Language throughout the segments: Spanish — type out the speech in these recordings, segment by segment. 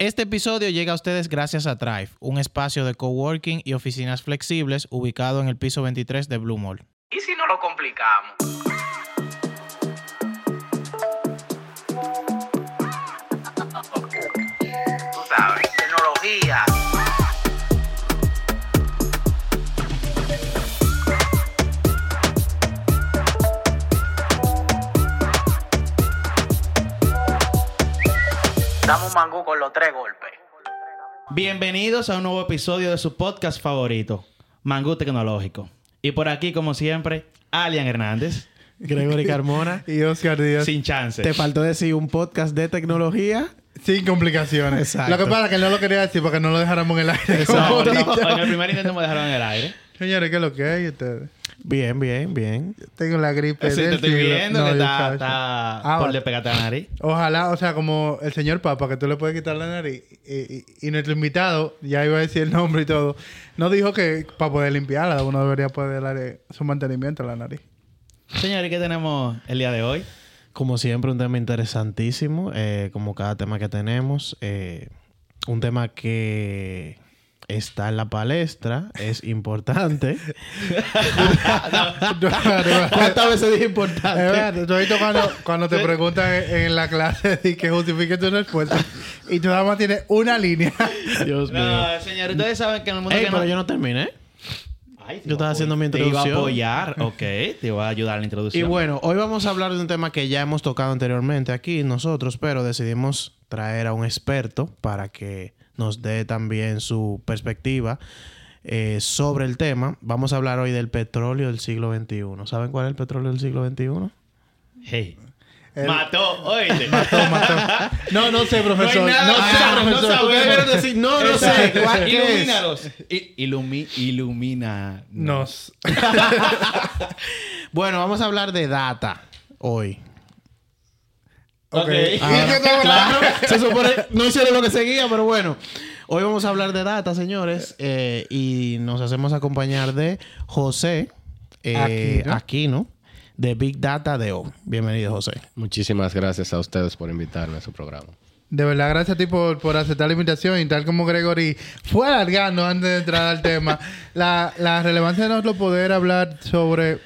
Este episodio llega a ustedes gracias a Thrive, un espacio de coworking y oficinas flexibles ubicado en el piso 23 de Blue Mall. ¿Y si no lo complicamos? Damos mangú con los tres golpes. Bienvenidos a un nuevo episodio de su podcast favorito, Mangú Tecnológico. Y por aquí, como siempre, Alian Hernández, Gregory Carmona. Y Oscar Díaz. sin chance. Te faltó decir un podcast de tecnología. Sin complicaciones. Exacto. Lo que pasa es que él no lo quería decir porque no lo dejáramos en el aire. No, no, en el primer intento me dejaron en el aire. Señores, ¿qué es lo que hay ustedes? Bien, bien, bien. Tengo la gripe. Sí, te estoy siglo. viendo No, que está, Ah, por le pegarte la nariz. Ojalá, o sea, como el señor Papa, que tú le puedes quitar la nariz. Y, y- y nuestro invitado, ya iba a decir el nombre y todo, no dijo que para poder limpiarla uno debería poder darle su mantenimiento a la nariz. Señores, ¿qué tenemos el día de hoy? Como siempre, un tema interesantísimo. eh, como cada tema que tenemos. eh, un tema que está en la palestra. Es importante. ¿Cuántas veces dije Es importante? verdad, visto cuando, cuando te preguntan en, en la clase y que justifique tu respuesta y tú nada más tienes una línea. Dios mío. No, señores, ustedes saben que en el mundo Ey, que pero no... yo no terminé. Ay, yo estaba haciendo mi apoyar. Te iba a introducción. apoyar, ok. Te iba a ayudar a la Y introducción. bueno, hoy vamos a hablar de un tema que ya hemos tocado anteriormente aquí nosotros, pero decidimos traer a un experto para que nos dé también su perspectiva eh, sobre el tema. Vamos a hablar hoy del petróleo del siglo XXI. ¿Saben cuál es el petróleo del siglo XXI? Hey. El- Mató, oíste. No, no sé, profesor. No hay nada No, que sé, no profesor. deben decir, no, no sé. ¿cuál- qué es? Ilumínalos. Ilumi, ilumina. Nos. Bueno, vamos a hablar de data hoy. Ok. Ahora, claro, se supone, no hicieron lo que seguía, pero bueno. Hoy vamos a hablar de data, señores. eh, y nos hacemos acompañar de José eh, Aquino. Aquino, de Big Data de O. Bienvenido, José. Muchísimas gracias a ustedes por invitarme a su programa. De verdad, gracias a ti por, por aceptar la invitación y tal como Gregory fue alargando antes de entrar al tema. La, la relevancia de nosotros poder hablar sobre...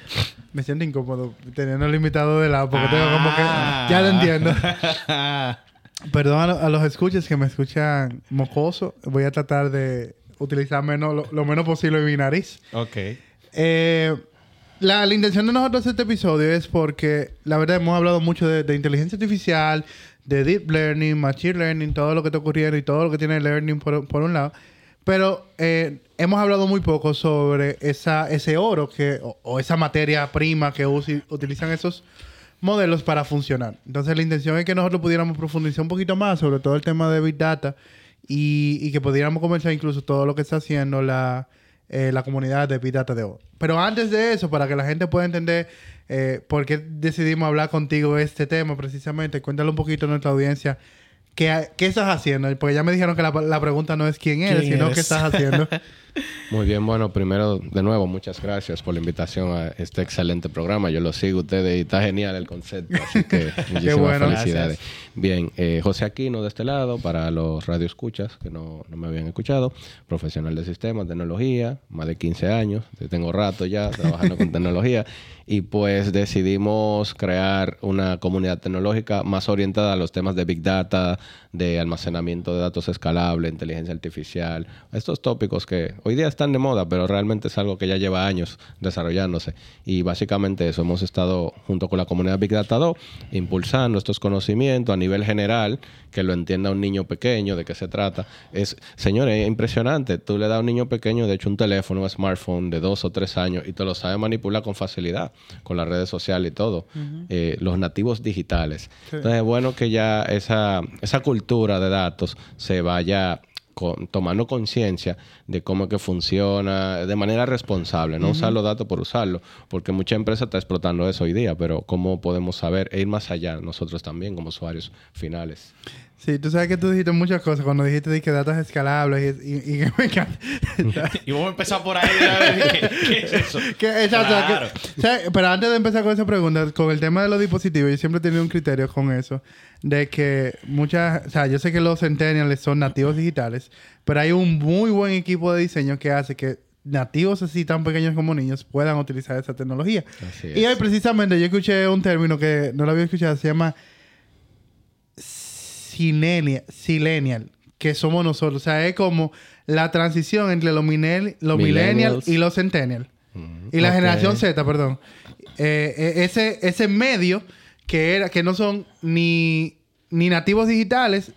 Me siento incómodo teniendo el invitado de lado porque tengo como que... Ya lo entiendo. Perdón a, lo- a los escuches que me escuchan mocoso. Voy a tratar de utilizar menos, lo, lo menos posible mi nariz. ok. Eh, la, la intención de nosotros este episodio es porque, la verdad, hemos hablado mucho de, de inteligencia artificial, de deep learning, machine learning, todo lo que está ocurriendo y todo lo que tiene learning por, por un lado. Pero eh, hemos hablado muy poco sobre esa, ese oro que, o, esa materia prima que utilizan esos modelos para funcionar. Entonces, la intención es que nosotros pudiéramos profundizar un poquito más sobre todo el tema de Big Data y, y que pudiéramos comenzar incluso todo lo que está haciendo la, eh, la comunidad de Big Data de hoy. Pero antes de eso, para que la gente pueda entender eh, por qué decidimos hablar contigo de este tema precisamente, cuéntale un poquito a nuestra audiencia qué, qué estás haciendo. Porque ya me dijeron que la, la pregunta no es quién eres, ¿Quién sino eres? qué estás haciendo. Muy bien, bueno, primero, de nuevo, muchas gracias por la invitación a este excelente programa. Yo lo sigo ustedes y está genial el concepto, así que muchísimas bueno. felicidades. Bien, eh, José Aquino de este lado, para los radioescuchas que no, no me habían escuchado, profesional de sistemas, tecnología, más de 15 años, tengo rato ya trabajando con tecnología y pues decidimos crear una comunidad tecnológica más orientada a los temas de Big Data, de almacenamiento de datos escalable, inteligencia artificial, estos tópicos que hoy día están de moda, pero realmente es algo que ya lleva años desarrollándose. Y básicamente eso, hemos estado junto con la comunidad Big Data 2 impulsando estos conocimientos a nivel general, que lo entienda un niño pequeño, de qué se trata. Es, señores, es impresionante. Tú le das a un niño pequeño, de hecho, un teléfono, un smartphone de dos o tres años y te lo sabe manipular con facilidad, con las redes sociales y todo. Eh, los nativos digitales. Entonces, es bueno que ya esa, esa cultura de datos se vaya con- tomando conciencia de cómo es que funciona de manera responsable, no usar los datos por usarlo, porque mucha empresa está explotando eso hoy día, pero cómo podemos saber e ir más allá nosotros también como usuarios finales. Sí, tú sabes que tú dijiste muchas cosas cuando dijiste que datos escalables y, y- y que me encanta. Y vamos a empezar por ahí. ¿Qué, qué es eso? Que, exacto. Claro. que- ¿sabes? pero antes de empezar con esa pregunta, con el tema de los dispositivos, yo siempre he tenido un criterio con eso. De que muchas... O sea, yo sé que los centennials son nativos digitales, pero hay un muy buen equipo de diseño que hace que nativos así tan pequeños como niños puedan utilizar esa tecnología. Así Y es. hoy precisamente yo escuché un término que no lo había escuchado, se llama silenial, silenial, que somos nosotros. O sea, es como la transición entre los, millennials y los centennials. Y la generación Z, perdón. Eh, eh, ese, ese medio que era que no son ni, ni nativos digitales,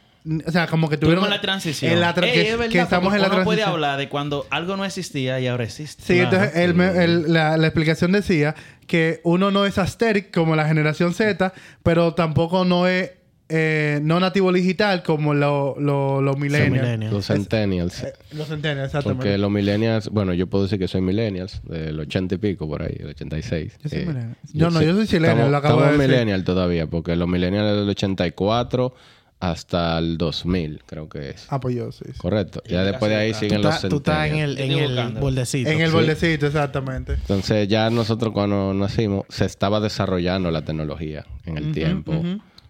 o sea, como que tuvieron Tuvimos la transición. en la tra- Ey, que, es verdad, que estamos en la uno puede transición. hablar de cuando algo no existía y ahora existe. Sí, Claro. entonces el me- el- la, la explicación decía que uno no es asteric como la generación Z, pero tampoco no es eh, no nativo digital como lo- lo- los millennials. millennials. Los centennials. Eh, los centennials, exactamente. Porque los millennials, bueno, yo puedo decir que soy millennials, del 80 y pico por ahí, del 86. Yo soy Eh, millennial. Yo no, yo soy estamos- lo acabo de estamos decir. millennial todavía, porque los millennials del 84 hasta el 2000, creo que es. Ah, pues yo sí. sí. Correcto. Ya después de ahí Tú siguen los estás tú estás en centennials. el, en el bordecito. En el Sí. bordecito, exactamente. Entonces ya nosotros cuando nacimos se estaba desarrollando la tecnología en el tiempo.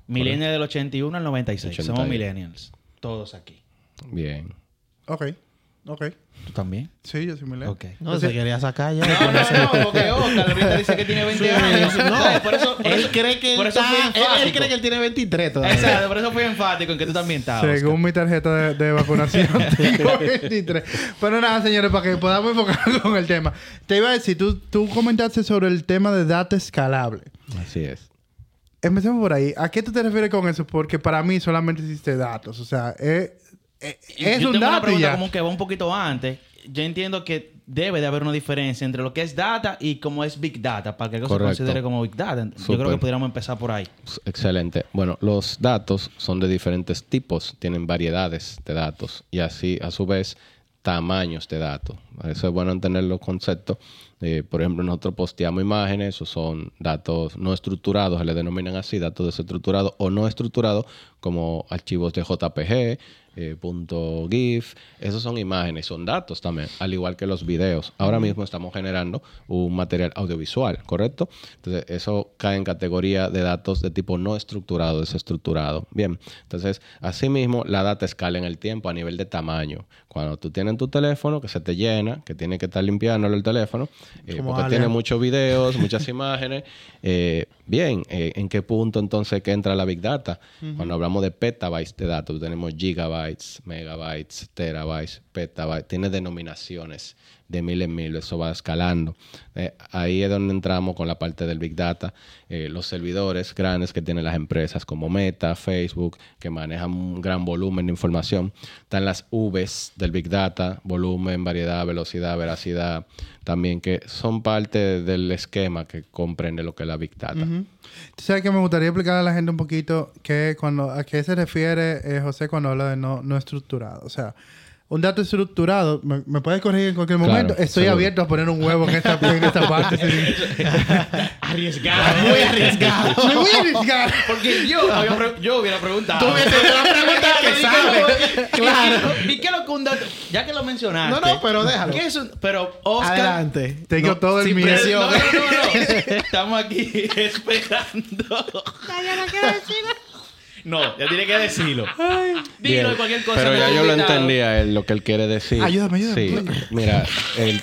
Millennial del 81 al 96. 80. Somos millennials. Todos aquí. Bien. Ok. Ok. ¿Tú también? Sí, yo soy millennial. Ok. No, se quería sacar ya. No, no, no, porque Oscar ahorita dice que tiene 20 años. No, por eso, por él eso- cree que él, por eso está- él, él cree que él tiene 23 todavía. Exacto, por eso fui enfático en que tú también estabas. Según mi tarjeta de, de vacunación, tengo 23. Pero nada, señores, para que podamos enfocar con el tema. Te iba a decir, tú, tú comentaste sobre el tema de data escalable. Así es. Empecemos por ahí. ¿A qué tú te refieres con eso? Porque para mí solamente existe datos. O sea, es, es, es Yo un tengo una dato y pregunta ya. como que va un poquito antes. Yo entiendo que debe de haber una diferencia entre lo que es data y como es Big Data, para que algo Correcto. se considere como Big Data. Yo creo que pudiéramos empezar por ahí. Pues, Excelente. Bueno, los datos son de diferentes tipos, tienen variedades de datos y así, a su vez, tamaños de datos. Eso es bueno entender los conceptos. Eh, por ejemplo, nosotros posteamos imágenes, esos son datos no estructurados, se le denominan así, datos desestructurados o no estructurados, como archivos de JPG, eh, punto .gif. Esos son imágenes, son datos también, al igual que los videos. Ahora mismo estamos generando un material audiovisual, ¿correcto? Entonces, eso cae en categoría de datos de tipo no estructurado, desestructurado. Bien, entonces, asimismo, la data escala en el tiempo a nivel de tamaño. Cuando tú tienes tu teléfono que se te llena, que tiene que estar limpiándolo el teléfono, eh, porque tiene muchos videos, muchas imágenes. eh, bien, eh, ¿en qué punto entonces que entra la Big Data? Cuando hablamos de petabytes de datos, tenemos gigabytes, megabytes, terabytes, petabytes, tiene denominaciones de mil en mil, eso va escalando. Eh, ahí es donde entramos con la parte del Big Data, eh, los servidores grandes que tienen las empresas como Meta, Facebook, que manejan un gran volumen de información. Están las Vs del Big Data, volumen, variedad, velocidad, veracidad, también que son parte del esquema que comprende lo que es la Big Data. Tú sabes que me gustaría explicar a la gente un poquito que cuando, a qué se refiere eh, José cuando habla de no, no estructurado. O sea, un dato estructurado, me, me puedes corregir en cualquier Claro, momento. Estoy seguro. abierto a poner un huevo en esta, en esta parte. sin- Arriesgado. Muy arriesgado. Me voy a arriesgar. Porque yo, había pre- yo hubiera preguntado. Tú a preguntar que sabe. Claro. ¿Y qué lo que un dato? Ya que lo mencionaste. No, no, pero déjalo. ¿Qué es un- pero Oscar. Adelante. Tengo todo el miedo. No, no, no, no. Estamos aquí esperando. No, ya tiene que decirlo. Bien, Dilo de cualquier cosa. Pero ya yo lo entendía él, lo que él quiere decir. Ayúdame, ayúdame, Sí, mira, el-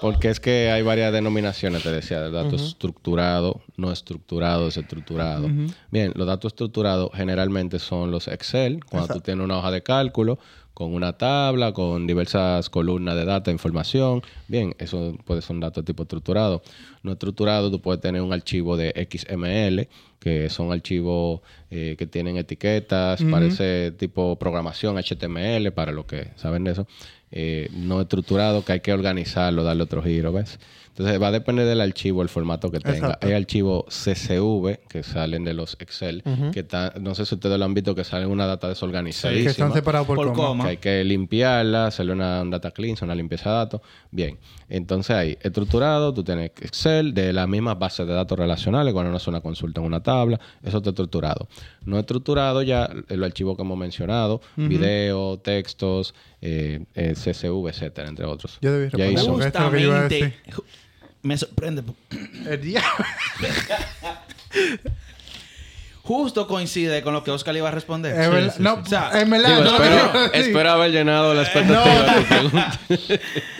porque es que hay varias denominaciones, te decía, de datos estructurado, no estructurado, desestructurado. Bien, los datos estructurados generalmente son los Excel, cuando tú tienes una hoja de cálculo con una tabla, con diversas columnas de data, información. Bien, eso puede ser un dato tipo estructurado. No estructurado, tú puedes tener un archivo de XML, que son archivos eh, que tienen etiquetas, parece tipo programación HTML, para los que saben de eso. Eh, no estructurado, que hay que organizarlo, darle otro giro, ¿ves? Entonces va a depender del archivo, el formato que tenga. Exacto. Hay archivos CSV que salen de los Excel, que está, no sé si ustedes lo han visto, que salen una data Que desorganizadísima. están separados por, Por coma. coma. Que hay que limpiarla, hacerle una un data cleanse, una limpieza de datos. Bien, entonces ahí, estructurado, tú tienes Excel de las mismas bases de datos relacionales, cuando uno hace una consulta en una tabla, eso está estructurado. No estructurado ya el archivo que hemos mencionado, video, textos, eh, eh, CSV, etcétera, entre otros. Yo debí Ya responder que Justamente, me sorprende. El diablo. Justo coincide con lo que Oscar le iba a responder. Es verdad. No, O sea, en verdad. Digo, no lo que iba a espero, haber llenado la expectativa de tu pregunta.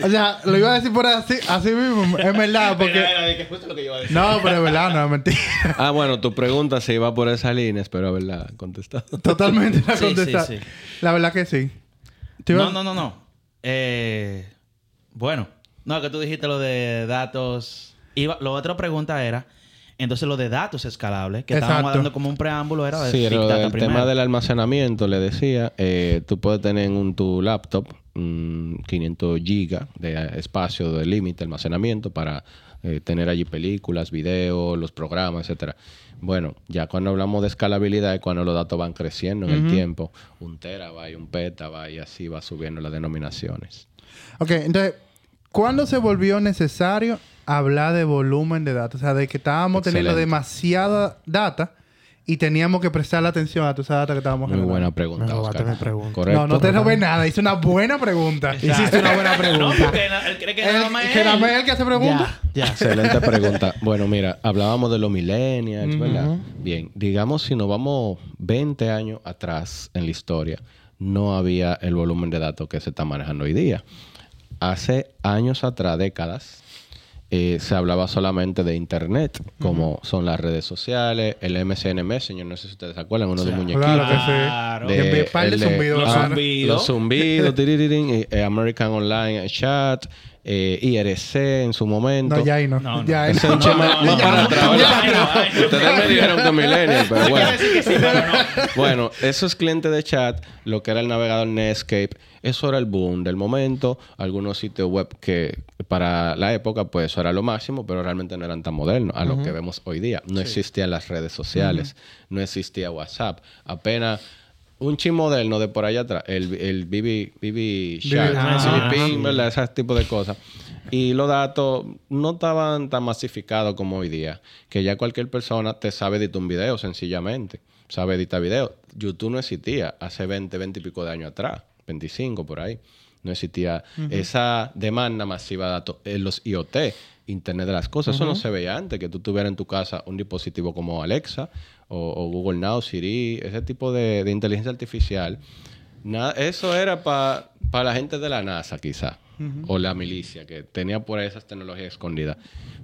O sea, lo iba a decir por así, así mismo. Es verdad, porque. Era- era de que justo lo que yo iba a decir. No, pero es verdad, no es mentira. Ah, bueno, tu pregunta se iba por esa línea, espero haberla contestado. Totalmente la Sí, sí, contesta. sí. La verdad que sí. No, no, no, no. Eh, bueno, no, que tú dijiste lo de datos. Iba, la otra pregunta era, entonces lo de datos escalables, que estábamos Exacto. dando como un preámbulo, era de Sí, Big Data primero. tema del almacenamiento, le decía, eh, tú puedes tener en un, tu laptop mm, 500 gigas de espacio de límite, almacenamiento, para eh, tener allí películas, videos, los programas, etcétera. Bueno, ya cuando hablamos de escalabilidad es cuando los datos van creciendo en el tiempo. Un terabyte, un petabyte, y así va subiendo las denominaciones. Ok, entonces, ¿cuándo se volvió necesario hablar de volumen de datos? O sea, de que estábamos teniendo demasiada data y teníamos que prestarle atención a toda esa data que estábamos Muy generando. buena pregunta, robaste Oscar. pregunta. Correcto. No, no te robé nada. Hice una buena pregunta. Hiciste una buena pregunta. No, porque na- él cree que nada El, más es que nada él. más es el que hace preguntas. Ya, ya. Excelente pregunta. Bueno, mira, hablábamos de los millennials, ¿verdad? Bien, digamos si nos vamos 20 años atrás en la historia, no había el volumen de datos que se está manejando hoy día. Hace años atrás, décadas, eh, se hablaba solamente de Internet, como son las redes sociales, el MSN Messenger, no sé si ustedes se acuerdan, uno de los muñequitos. Claro que Claro. sí. De el zumbidos. Los zumbidos. Los zumbidos, eh, American Online Chat, eh, IRC en su momento. No, ya ahí no. No, no. Ya ahí Ese es no. un chema no, más no, para atrás. Ustedes me dijeron que millennial, pero bueno. Bueno, esos clientes de chat, lo que era el navegador Netscape, eso era el boom del momento. Algunos sitios web que para la época, pues eso era lo máximo, pero realmente no eran tan modernos a lo que vemos hoy día. No existían las redes sociales, no existía WhatsApp. Apenas un chin moderno de por allá atrás, el, el BB, BB Chat, Ah, sí. ¿verdad? Ese tipo de cosas. Y los datos no estaban tan masificados como hoy día, que ya cualquier persona te sabe editar un video sencillamente, sabe editar video. YouTube no existía hace 20, 20 y pico de años atrás, 25 por ahí. No existía esa demanda masiva de datos en los IoT, Internet de las Cosas. Eso no se veía antes, que tú tuvieras en tu casa un dispositivo como Alexa o, o Google Now, Siri, ese tipo de, de inteligencia artificial. Nada, eso era para la gente de la NASA, quizá, o la milicia, que tenía por ahí esas tecnologías escondidas.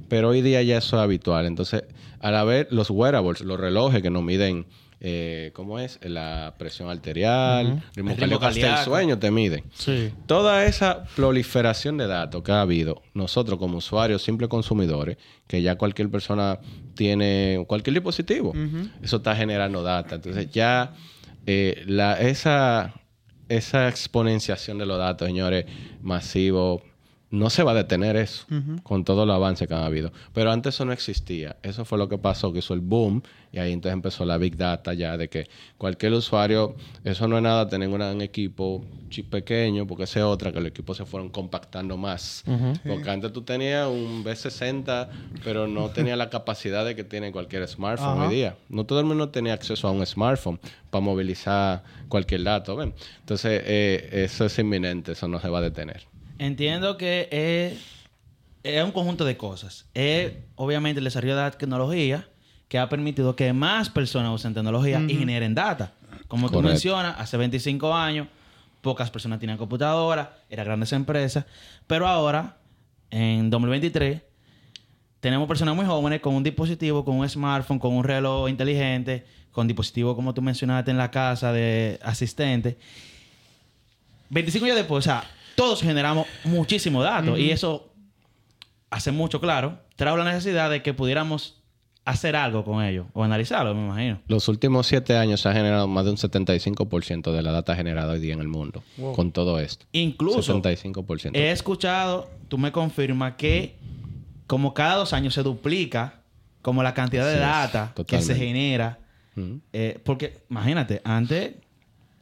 Pero hoy día ya eso es habitual. Entonces, al haber los wearables, los relojes que nos miden, eh, ¿cómo es? La presión arterial, ritmo El ritmo cardíaco, hasta el sueño te miden. Sí. Toda esa proliferación de datos que ha habido, nosotros como usuarios, simples consumidores, que ya cualquier persona tiene cualquier dispositivo, eso está generando data. Entonces ya eh, la, esa, esa exponenciación de los datos, señores, masivo, no se va a detener eso con todos los avances que han habido. Pero antes eso no existía. Eso fue lo que pasó, que hizo el boom y ahí entonces empezó la big data ya de que cualquier usuario, eso no es nada tener un gran equipo chip pequeño, porque esa es otra, que los equipos se fueron compactando más. Porque antes tú tenías un B60, pero no tenía la capacidad de que tiene cualquier smartphone hoy día. No todo el mundo tenía acceso a un smartphone para movilizar cualquier dato. ¿ven? Entonces, eh, eso es inminente, eso no se va a detener. Entiendo que es, es un conjunto de cosas. Es obviamente el desarrollo de la tecnología que ha permitido que más personas usen tecnología y generen data. Como tú mencionas, hace 25 años pocas personas tenían computadora, eran grandes empresas, pero ahora, en 2023, tenemos personas muy jóvenes con un dispositivo, con un smartphone, con un reloj inteligente, con dispositivos como tú mencionaste en la casa de asistente. 25 años después, o sea, todos generamos muchísimo datos y eso hace mucho claro, trae la necesidad de que pudiéramos hacer algo con ello o analizarlo, me imagino. Los últimos siete años se ha generado más de un 75% de la data generada hoy día en el mundo con todo esto. Incluso 75%. he escuchado, tú me confirmas que como cada dos años se duplica como la cantidad de es, data que se genera. Eh, porque imagínate, antes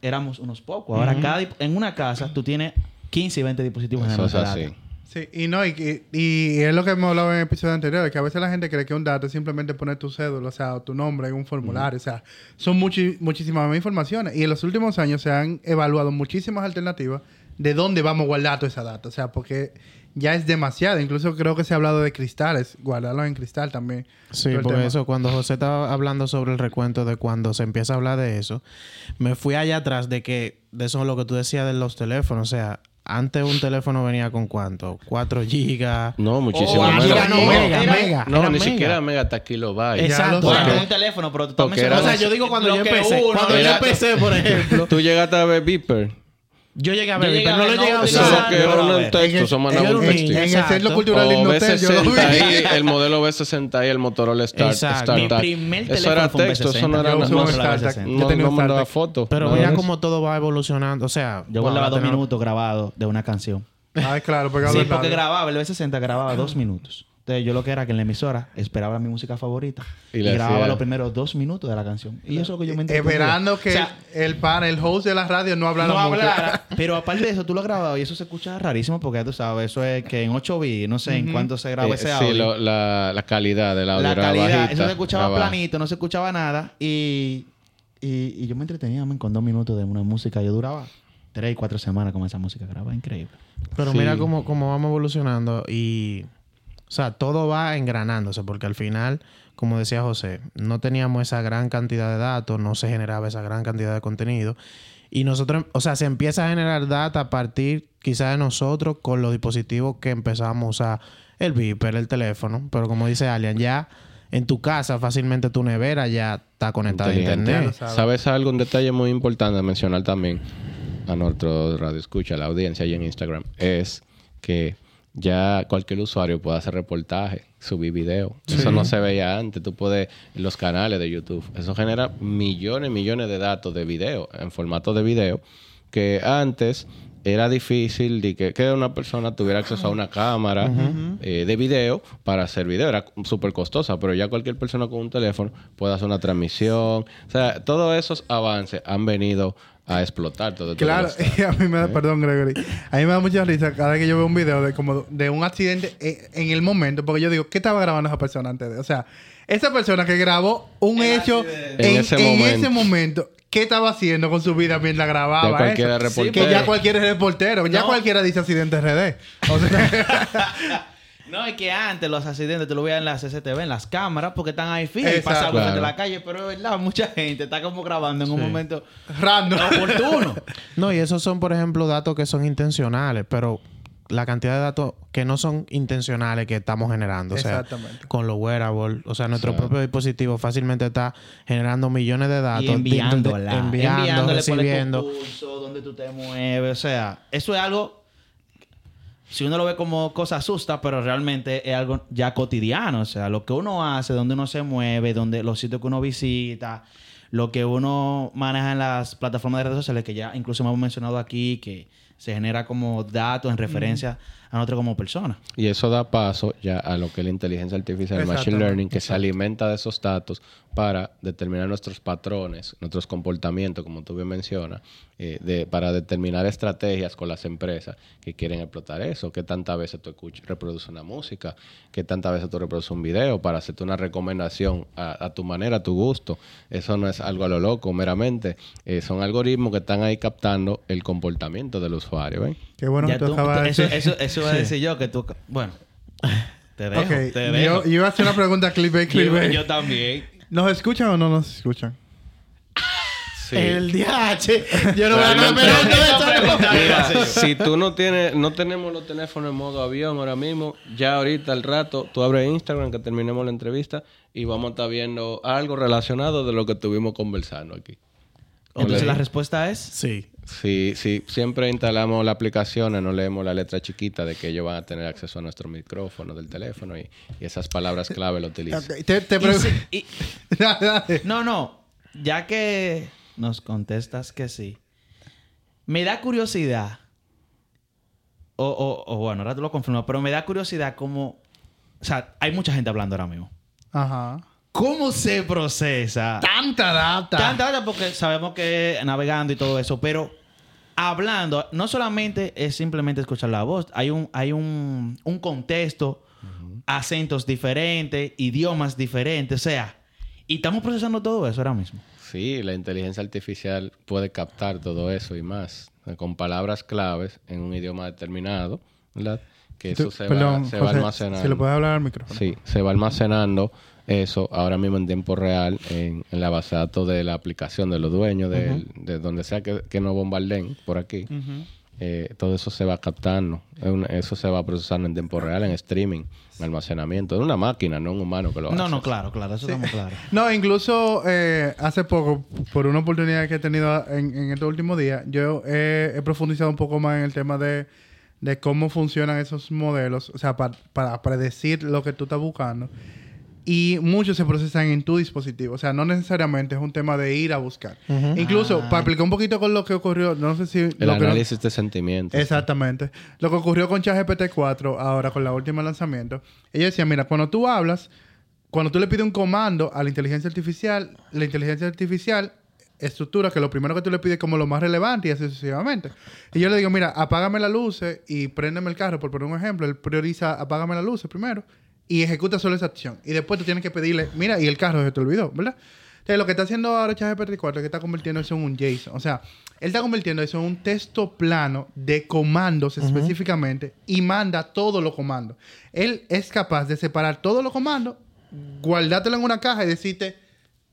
éramos unos pocos. Ahora, cada en una casa, tú tienes 15 y 20 dispositivos Eso es generando data. así. Sí, y no, y, y- y es lo que hemos hablado en episodios anteriores, que a veces la gente cree que un dato es simplemente poner tu cédula, o sea, o tu nombre en un formulario, o sea, son muchi- muchísimas más informaciones. Y en los últimos años se han evaluado muchísimas alternativas de dónde vamos a guardar toda esa data, o sea, porque ya es demasiado. Incluso creo que se ha hablado de cristales, guardarlos en cristal también. Sí, el tema. eso, cuando José estaba hablando sobre el recuento de cuando se empieza a hablar de eso, me fui allá atrás de que, de eso es lo que tú decías de los teléfonos. O sea, antes un teléfono venía con cuánto? 4 gigas. No, muchísimo Oh, menos. no, mega, mega. No, ni mega. siquiera mega hasta kilobytes. Exacto. en un teléfono, pero tú estás Porque. O sea, yo digo cuando yo empecé. uno- Cuando yo empecé, por ejemplo. Tú llegaste a ver Viper. Yo llegué a Yo ver, llegué pero no lo llegué a no, Eso usar. es Exacto. lo que en texto, eso mandaba el- un texto. en el. Centro Cultural O Indotel, yo lo vi. B60i, el modelo B60i, el Motorola Start, Exacto. StarTAC. Mi primer Eso teléfono era fue un texto, eso no B60. era Yo nada un. No, Yo No, tenía no un mandaba fotos. Pero mira cómo todo va evolucionando. O sea, Yo guardaba dos minutos grabados de una canción. Ay, claro, pegado Sí, porque grababa, el B60 grababa dos minutos. Entonces, yo lo que era que en la emisora esperaba mi música favorita Y y, grababa hacía- los primeros dos minutos de la canción. Y eso es lo que yo me entretenía. Esperando que O sea, el pan, el host de la radio no hablara no mucho. hablara. Pero aparte de eso, tú lo has grabado y eso se escucha rarísimo porque ya tú sabes, eso es que en 8 bits, no sé en cuánto se graba Eh, ese sí, audio. lo- la, la calidad del audio la era calidad, bajita, eso se escuchaba planito, no se escuchaba nada. Y, y, y yo me entretenía man, con dos minutos de una música. Yo duraba tres, cuatro semanas con esa música. Grababa increíble. Pero Sí. mira cómo, cómo vamos evolucionando y... O sea, todo va engranándose porque al final, como decía José, no teníamos esa gran cantidad de datos, no se generaba esa gran cantidad de contenido. Y nosotros, o sea, se empieza a generar data a partir quizás de nosotros con los dispositivos que empezamos a usar, el Viper, el teléfono. Pero como dice Alian, ya en tu casa fácilmente tu nevera ya está conectada a Inteligente. internet. sabes. ¿Sabes algo? Un detalle muy importante a mencionar también a nuestro radio escucha, a la audiencia ahí en Instagram, es que ya cualquier usuario puede hacer reportaje, subir video. Eso no se veía antes. Tú puedes, los canales de YouTube, eso genera millones y millones de datos de video, en formato de video, que antes era difícil de que, que una persona tuviera acceso a una cámara eh, de video para hacer video. Era súper costosa, pero ya cualquier persona con un teléfono puede hacer una transmisión. O sea, todos esos avances han venido a explotar todo Claro, está. y a mí me da, perdón Gregory, a mí me da mucha risa cada vez que yo veo un video de como de un accidente eh, en el momento, porque yo digo, ¿qué estaba grabando esa persona antes de? O sea, esa persona que grabó un hecho en, En ese en momento. ese momento, ¿qué estaba haciendo con su vida mientras grababa Ya cualquiera eso? Que reportero. ya cualquiera es reportero, ya No. cualquiera dice accidente RD. O sea, No, es que antes los accidentes tú lo veías en las CCTV, en las cámaras, porque están ahí fijos y por frente de Claro. la calle. Pero es verdad, mucha gente está como grabando en un momento random. oportuno. No, y esos son, por ejemplo, datos que son intencionales, pero la cantidad de datos que no son intencionales que estamos generando. O sea, Exactamente. con los wearables, o sea, nuestro Sí. propio dispositivo fácilmente está generando millones de datos. y enviándola. enviando, enviándole recibiendo. pulso, dónde tú te mueves. O sea, eso es algo... Si uno lo ve como cosa asusta, pero realmente es algo ya cotidiano. O sea, lo que uno hace, donde uno se mueve, donde los sitios que uno visita, lo que uno maneja en las plataformas de redes sociales, que ya incluso hemos mencionado aquí, que se genera como datos en referencia a nosotros como personas. Y eso da paso ya a lo que es la inteligencia artificial, el machine learning, que se alimenta de esos datos para determinar nuestros patrones, nuestros comportamientos, como tú bien mencionas, eh, de, para determinar estrategias con las empresas que quieren explotar eso. ¿Qué tantas veces tú escuchas, reproduces una música? ¿Qué tantas veces tú reproduces un video para hacerte una recomendación a, a tu manera, a tu gusto? Eso no es algo a lo loco, meramente. Eh, son algoritmos que están ahí captando el comportamiento del usuario. ¿ven? Qué bueno Ya que tú tú- acabas de eso, eso, eso iba a decir yo, que tú... Bueno, te dejo, te yo, dejo. yo iba a hacer una pregunta clickbait, Yo- clickbait. yo también. ¿Nos escuchan o no nos escuchan? El DH. Yo no voy a todo Mira, si tú no tienes, no tenemos los teléfonos en modo avión ahora mismo, ya ahorita al rato, tú abres Instagram que terminemos la entrevista y vamos a estar viendo algo relacionado de lo que estuvimos conversando aquí. Entonces la respuesta es... Sí. Si, si siempre instalamos la aplicación y no leemos la letra chiquita de que ellos van a tener acceso a nuestro micrófono del teléfono y, y esas palabras clave lo utilizan. Te, te Y pregunto. si- no, no. Ya que nos contestas que sí. Me da curiosidad. O, o, o bueno, ahora tú lo confirmo. Pero me da curiosidad como... O sea, hay mucha gente hablando ahora mismo. Ajá. ¿Cómo se procesa? Tanta data. Tanta data porque sabemos que navegando y todo eso, pero hablando, no solamente es simplemente escuchar la voz, hay un, hay un, un contexto, acentos diferentes, idiomas diferentes, o sea, y estamos procesando todo eso ahora mismo. Sí, la inteligencia artificial puede captar todo eso y más, con palabras claves en un idioma determinado, ¿verdad? Que eso Tú- se, perdón, va, se va almacenando. Si le puedes hablar al micrófono. Sí, se va almacenando eso ahora mismo en tiempo real en, en la base de datos de la aplicación de los dueños, de donde sea que, que nos bombarden por aquí. Eh, todo eso se va captando. Eso se va procesando en tiempo real, en streaming, en almacenamiento. Es una máquina, no un humano que lo No, hace. no, claro, claro, eso estamos claros. No, incluso eh, hace poco, por una oportunidad que he tenido en, en estos últimos días, yo he, he profundizado un poco más en el tema de, de cómo funcionan esos modelos, o sea, pa- para predecir lo que tú estás buscando. Y muchos se procesan en tu dispositivo. O sea, no necesariamente es un tema de ir a buscar. Incluso, para explicar un poquito con lo que ocurrió, no sé si... El lo que no- análisis de sentimientos. Exactamente. Lo que ocurrió con ChatGPT 4 ahora con la última lanzamiento, ella decía, mira, cuando tú hablas, cuando tú le pides un comando a la inteligencia artificial, la inteligencia artificial estructura que lo primero que tú le pides es como lo más relevante y así sucesivamente. Y yo le digo, mira, apágame las luces y préndeme el carro, por poner un ejemplo. Él prioriza apágame las luces primero y ejecuta solo esa acción. Y después tú tienes que pedirle, mira, y el carro se te olvidó, ¿verdad? Entonces, lo que está haciendo ahora ChatGPT 4 es que está convirtiendo eso en un JSON. O sea, él está convirtiendo eso en un texto plano de comandos específicamente y manda todos los comandos. Él es capaz de separar todos los comandos, guardártelo en una caja y decirte,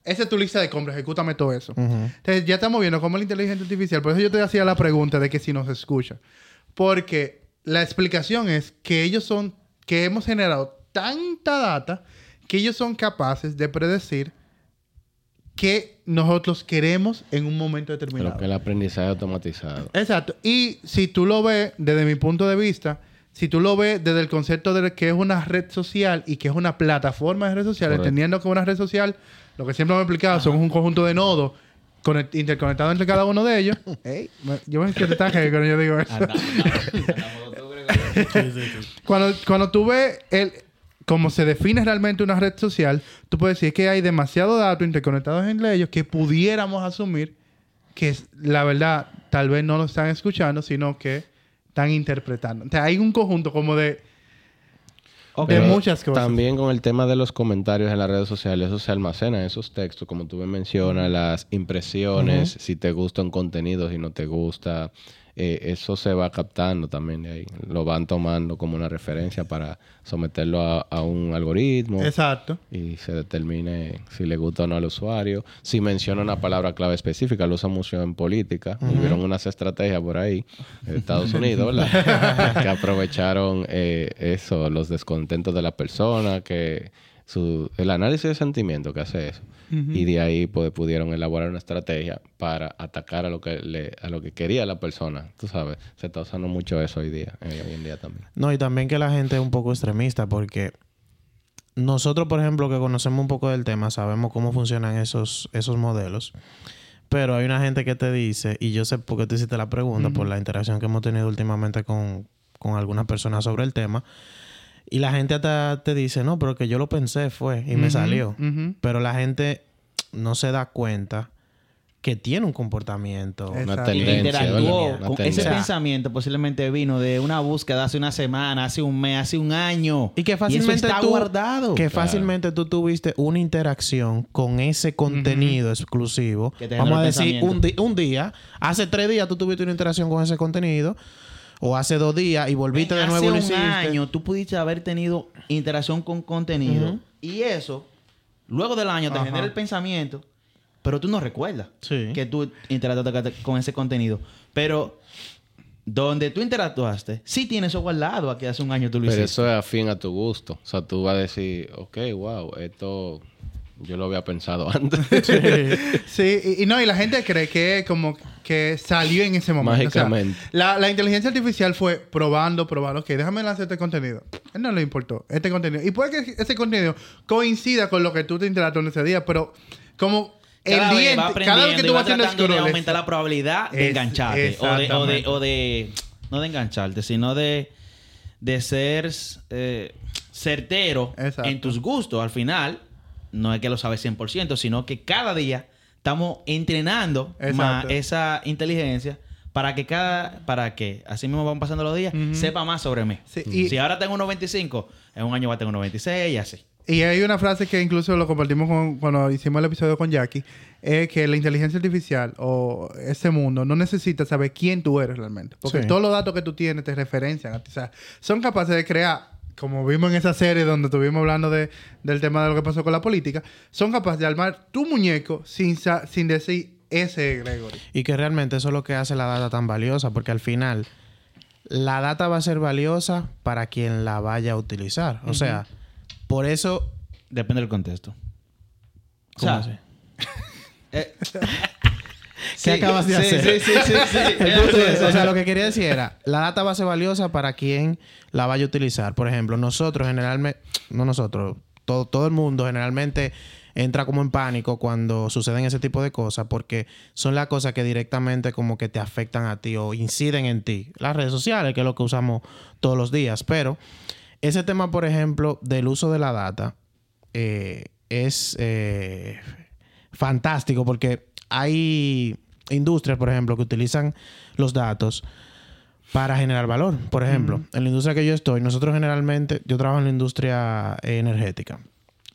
esa es tu lista de compras, ejecútame todo eso. Entonces, ya estamos viendo cómo la inteligencia artificial, por eso yo te hacía la pregunta de que si nos escucha. Porque la explicación es que ellos son, que hemos generado tanta data que ellos son capaces de predecir que nosotros queremos en un momento determinado. Pero que el aprendizaje automatizado. Exacto. Y si tú lo ves desde mi punto de vista, si tú lo ves desde el concepto de que es una red social y que es una plataforma de red social, Correcto. entendiendo que una red social, lo que siempre me he explicado, son un conjunto de nodos conect- interconectados entre cada uno de ellos. Ey, yo me siento tan cuando yo digo eso. cuando, cuando tú ves el, cómo se define realmente una red social, tú puedes decir que hay demasiados datos interconectados entre ellos que pudiéramos asumir que la verdad tal vez no lo están escuchando, sino que están interpretando. O sea, hay un conjunto como de, muchas cosas. También con el tema de los comentarios en las redes sociales, eso se almacena en esos textos, como tú me mencionas, las impresiones, si te gusta un contenido, si no te gusta, eh, eso se va captando también de ahí. Lo van tomando como una referencia para someterlo a, a un algoritmo Exacto. y se determine si le gusta o no al usuario. Si menciona una palabra clave específica, lo usa mucho en política. Hubieron unas estrategias por ahí de Estados Unidos, ¿verdad? que aprovecharon eh, eso, los descontentos de la persona, que su, el análisis de sentimiento que hace eso. Y de ahí pues, pudieron elaborar una estrategia para atacar a lo que le, a lo que quería la persona. Tú sabes, se está usando mucho eso hoy día, eh, hoy en día también. No, y también que la gente es un poco extremista porque nosotros, por ejemplo, que conocemos un poco del tema, sabemos cómo funcionan esos, esos modelos. Pero hay una gente que te dice, y yo sé por qué tú hiciste la pregunta, por la interacción que hemos tenido últimamente con, con algunas personas sobre el tema. Y la gente hasta te dice, no, pero que yo lo pensé fue y me salió. Pero la gente no se da cuenta que tiene un comportamiento. Una que tendencia, ese pensamiento posiblemente vino de una búsqueda hace una semana, hace un mes, hace un año. Y que eso fácilmente está tú, guardado. Que Claro. fácilmente tú tuviste una interacción con ese contenido exclusivo. Vamos a decir, un, un día, hace tres días tú tuviste una interacción con ese contenido. O hace dos días y volviste de nuevo hace un hiciste. año tú pudiste haber tenido interacción con contenido y eso luego del año te Ajá. genera el pensamiento pero tú no recuerdas Sí. que tú interactuaste con ese contenido pero donde tú interactuaste sí tienes eso guardado aquí hace un año tú lo Pero hiciste eso es afín a tu gusto. O sea, tú vas a decir, ok, wow, esto yo lo había pensado antes. Sí, y, y no, y la gente cree que como que salió en ese momento. O sea, Mágicamente. la, la inteligencia artificial fue probando, probando. Ok, déjame lanzar este contenido. A él no le importó este contenido. Y puede que ese contenido coincida con lo que tú te interactuaste en ese día, pero como cada el vez día, va cada vez que aprendiendo y tú va vas haciendo tratando de scroll, aumentar la probabilidad de Es- engancharte o de, o de o de no de engancharte sino de de ser eh, certero Exacto. en tus gustos al final no es que lo sabe 100%, sino que cada día estamos entrenando más esa inteligencia para que cada, para que así mismo van pasando los días, sepa más sobre mí. Sí, y- si ahora tengo unos 25, en un año va a tener unos 26 y así. Y hay una frase que incluso lo compartimos con- cuando hicimos el episodio con Jackie, es que la inteligencia artificial o este mundo no necesita saber quién tú eres realmente. Porque Sí. todos los datos que tú tienes te referencian a ti. O sea, son capaces de crear, como vimos en esa serie donde estuvimos hablando de, del tema de lo que pasó con la política, son capaces de armar tu muñeco sin, sin decir ese Gregory. Y que realmente eso es lo que hace la data tan valiosa, porque al final la data va a ser valiosa para quien la vaya a utilizar. O sea, por eso... Depende del contexto. ¿Cómo O así? eh, ¿Qué acabas de sí, hacer? Sí, sí, sí, sí. El punto es, o sea, lo que quería decir era, la data va a ser valiosa para quien la vaya a utilizar. Por ejemplo, nosotros generalmente, no nosotros, todo, todo el mundo generalmente entra como en pánico cuando suceden ese tipo de cosas porque son las cosas que directamente como que te afectan a ti o inciden en ti. Las redes sociales, que es lo que usamos todos los días. Pero ese tema, por ejemplo, del uso de la data eh, es eh, fantástico porque hay industrias, por ejemplo, que utilizan los datos para generar valor. Por ejemplo, en la industria que yo estoy, nosotros generalmente, yo trabajo en la industria eh, energética.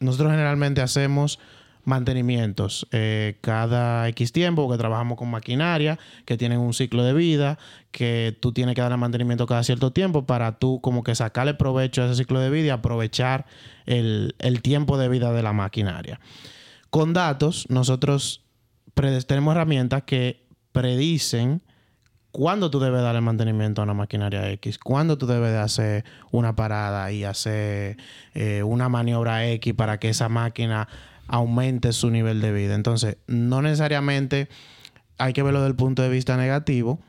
Nosotros generalmente hacemos mantenimientos eh, cada X tiempo, porque trabajamos con maquinaria que tienen un ciclo de vida, que tú tienes que darle mantenimiento cada cierto tiempo para tú como que sacarle provecho a ese ciclo de vida y aprovechar el, el tiempo de vida de la maquinaria. Con datos, nosotros tenemos herramientas que predicen cuándo tú debes darle mantenimiento a una maquinaria X, cuándo tú debes de hacer una parada y hacer eh, una maniobra X para que esa máquina aumente su nivel de vida. Entonces, no necesariamente hay que verlo desde el punto de vista negativo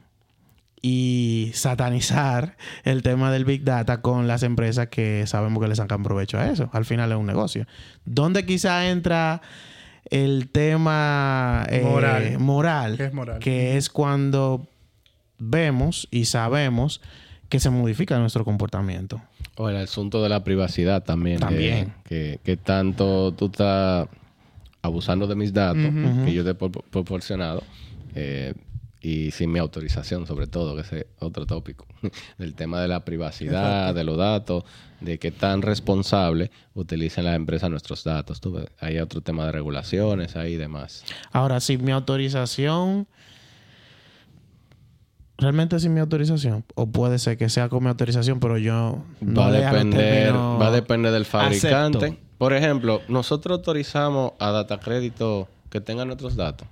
y satanizar el tema del Big Data con las empresas que sabemos que le sacan provecho a eso. Al final es un negocio. Donde quizá entra el tema eh, Moral. moral, ¿Qué es moral? que es cuando vemos y sabemos que se modifica nuestro comportamiento. O el asunto de la privacidad también. También. eh, que, que tanto tú estás abusando de mis datos que yo te he por- proporcionado eh, y sin mi autorización, sobre todo, que ese es otro tópico. Del tema de la privacidad, de los datos, de qué tan responsable utilizan las empresas nuestros datos. Tú ves, hay otro tema de regulaciones ahí y demás. Ahora, sin mi autorización, realmente sin mi autorización, o puede ser que sea con mi autorización, pero yo no va, a depender, va a depender del fabricante. Acepto. Por ejemplo, nosotros autorizamos a Data Crédito que tengan nuestros datos.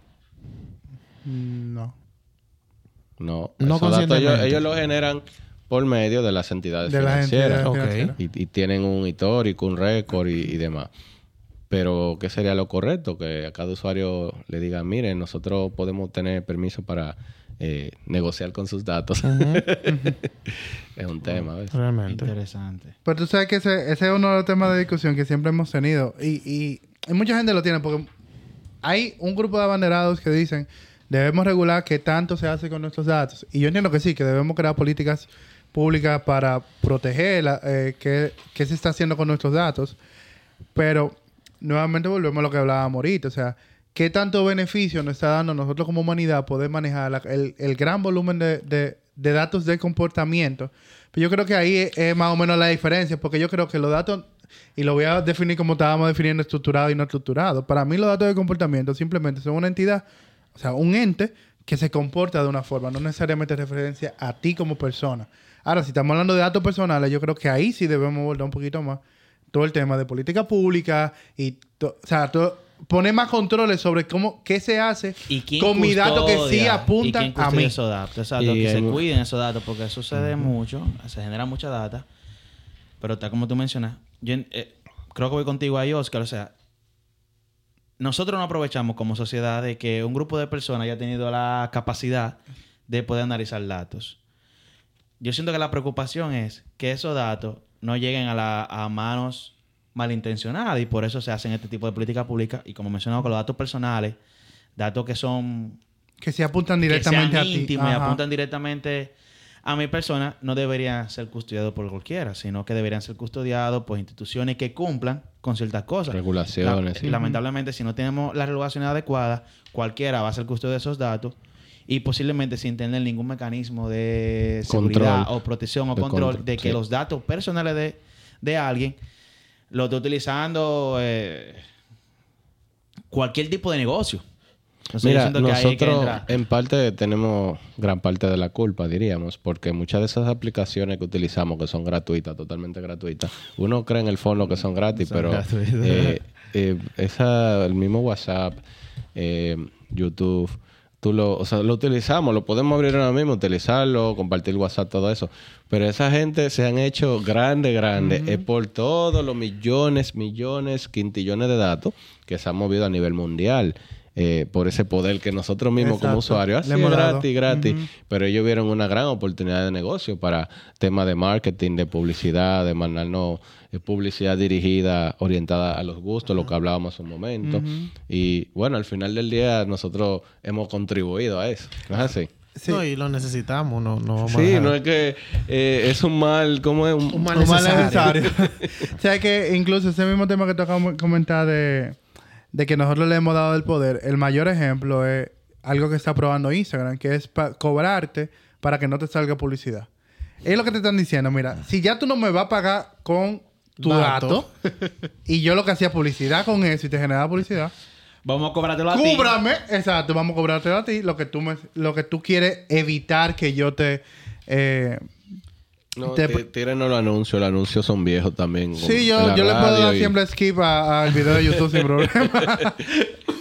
No. No, No esos datos ellos, ellos lo generan por medio de las entidades De financieras. Y, y tienen un histórico, un récord y, y demás. Pero, ¿qué sería lo correcto? Que a cada usuario le digan, miren, nosotros podemos tener permiso para eh, negociar con sus datos. es un tema, ¿ves? Realmente. Interesante. Pero tú sabes que ese, ese es uno de los temas de discusión que siempre hemos tenido. Y, y, y mucha gente lo tiene porque hay un grupo de abanderados que dicen debemos regular qué tanto se hace con nuestros datos. Y yo entiendo que sí, que debemos crear políticas públicas para proteger la- eh, qué, qué se está haciendo con nuestros datos. Pero nuevamente volvemos a lo que hablábamos ahorita. O sea, ¿qué tanto beneficio nos está dando nosotros como humanidad poder manejar el, el gran volumen de, de- datos de comportamiento? Pero yo creo que ahí es, es más o menos la diferencia, porque yo creo que los datos, y lo voy a definir como estábamos definiendo estructurado y no estructurado. Para mí los datos de comportamiento simplemente son una entidad, o sea, un ente que se comporta de una forma, no necesariamente referencia a ti como persona. Ahora, si estamos hablando de datos personales, yo creo que ahí sí debemos volver un poquito más todo el tema de política pública y, o sea, poner más controles sobre cómo, qué se hace ¿Y quién con mis datos que sí apuntan quién a mí. esos datos? Exacto, Y que se cuiden esos datos porque sucede mucho, se genera mucha data. Pero tal como tú mencionas, yo eh, creo que voy contigo ahí, Oscar. O sea, nosotros no aprovechamos como sociedad de que un grupo de personas haya tenido la capacidad de poder analizar datos. Yo siento que la preocupación es que esos datos no lleguen a, la- a manos malintencionadas y por eso se hacen este tipo de política pública. Y como mencionaba, con los datos personales, datos que son Que se apuntan que directamente sean a ti. íntimos y apuntan directamente a mi persona no deberían ser custodiados por cualquiera, sino que deberían ser custodiados por instituciones que cumplan con ciertas cosas. Regulaciones, La- sí. Lamentablemente, si no tenemos las regulaciones adecuadas, cualquiera va a ser custodio de esos datos y posiblemente sin tener ningún mecanismo de seguridad Control. o protección o De control, control, de que sí. los datos personales de, de alguien los esté utilizando eh, cualquier tipo de negocio. Mira, nosotros en parte tenemos gran parte de la culpa, diríamos, porque muchas de esas aplicaciones que utilizamos, que son gratuitas, totalmente gratuitas, uno cree en el fondo que son gratis, pero eh, eh, esa, el mismo WhatsApp, eh, YouTube, tú lo, o sea, lo utilizamos, lo podemos abrir ahora mismo, utilizarlo, compartir WhatsApp, todo eso. Pero esa gente se han hecho grande, grande, es por todos los millones, millones, quintillones de datos que se han movido a nivel mundial. Eh, por ese poder que nosotros mismos como usuarios, así dado. gratis, gratis, pero ellos vieron una gran oportunidad de negocio para temas de marketing, de publicidad, de mandarnos eh, publicidad dirigida, orientada a los gustos, lo que hablábamos hace un momento. Y bueno, al final del día nosotros hemos contribuido a eso. ¿No es así? Sí. No, y lo necesitamos, no, no vamos Sí, no es que eh, es un mal, ¿cómo es? Un, Un mal Un mal necesario. o sea que incluso ese mismo tema que te acabo de comentar de, de que nosotros le hemos dado el poder, el mayor ejemplo es algo que está probando Instagram, que es pa- cobrarte para que no te salga publicidad. Es lo que te están diciendo, mira, si ya tú no me vas a pagar con tu Dato. dato, y yo lo que hacía publicidad con eso y te generaba publicidad, Vamos a cobrártelo a ti. cúbrame, exacto, vamos a cobrarte a ti lo que tú me, lo que tú quieres evitar que yo te eh, no, te- tí- tírenos los anuncios, los anuncios son viejos también. Sí, yo, yo le puedo dar y- siempre skip al video de YouTube sin problema.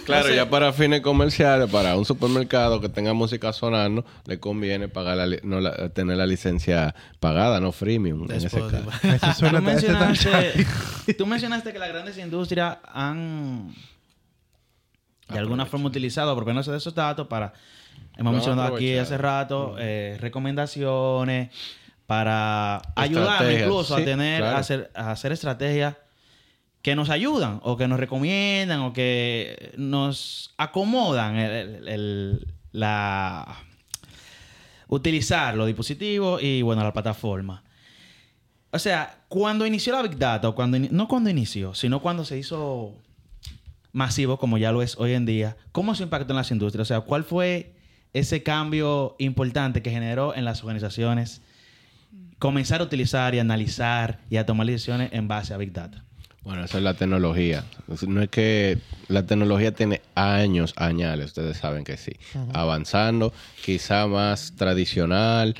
Claro, ya para fines comerciales, para un supermercado que tenga música sonando, le conviene pagar la, li- no la- tener la licencia pagada, no freemium en ese caso. Tú tan- mencionaste, tú mencionaste que las grandes industrias han de alguna forma utilizado, por menos de esos datos, para, hemos mencionado aquí hace rato, eh, recomendaciones, para ayudarnos incluso sí, a tener, claro. a hacer, a hacer estrategias que nos ayudan, o que nos recomiendan, o que nos acomodan el- el- el- la utilizar los dispositivos y bueno, la plataforma. O sea, cuando inició la Big Data, o cuando no cuando inició, sino cuando se hizo masivo, como ya lo es hoy en día, ¿cómo se impactó en las industrias? O sea, ¿cuál fue ese cambio importante que generó en las organizaciones comenzar a utilizar y analizar y a tomar decisiones en base a Big Data? Bueno, esa es la tecnología. No es que la tecnología tiene años, añales, ustedes saben que sí. Avanzando, quizá más tradicional,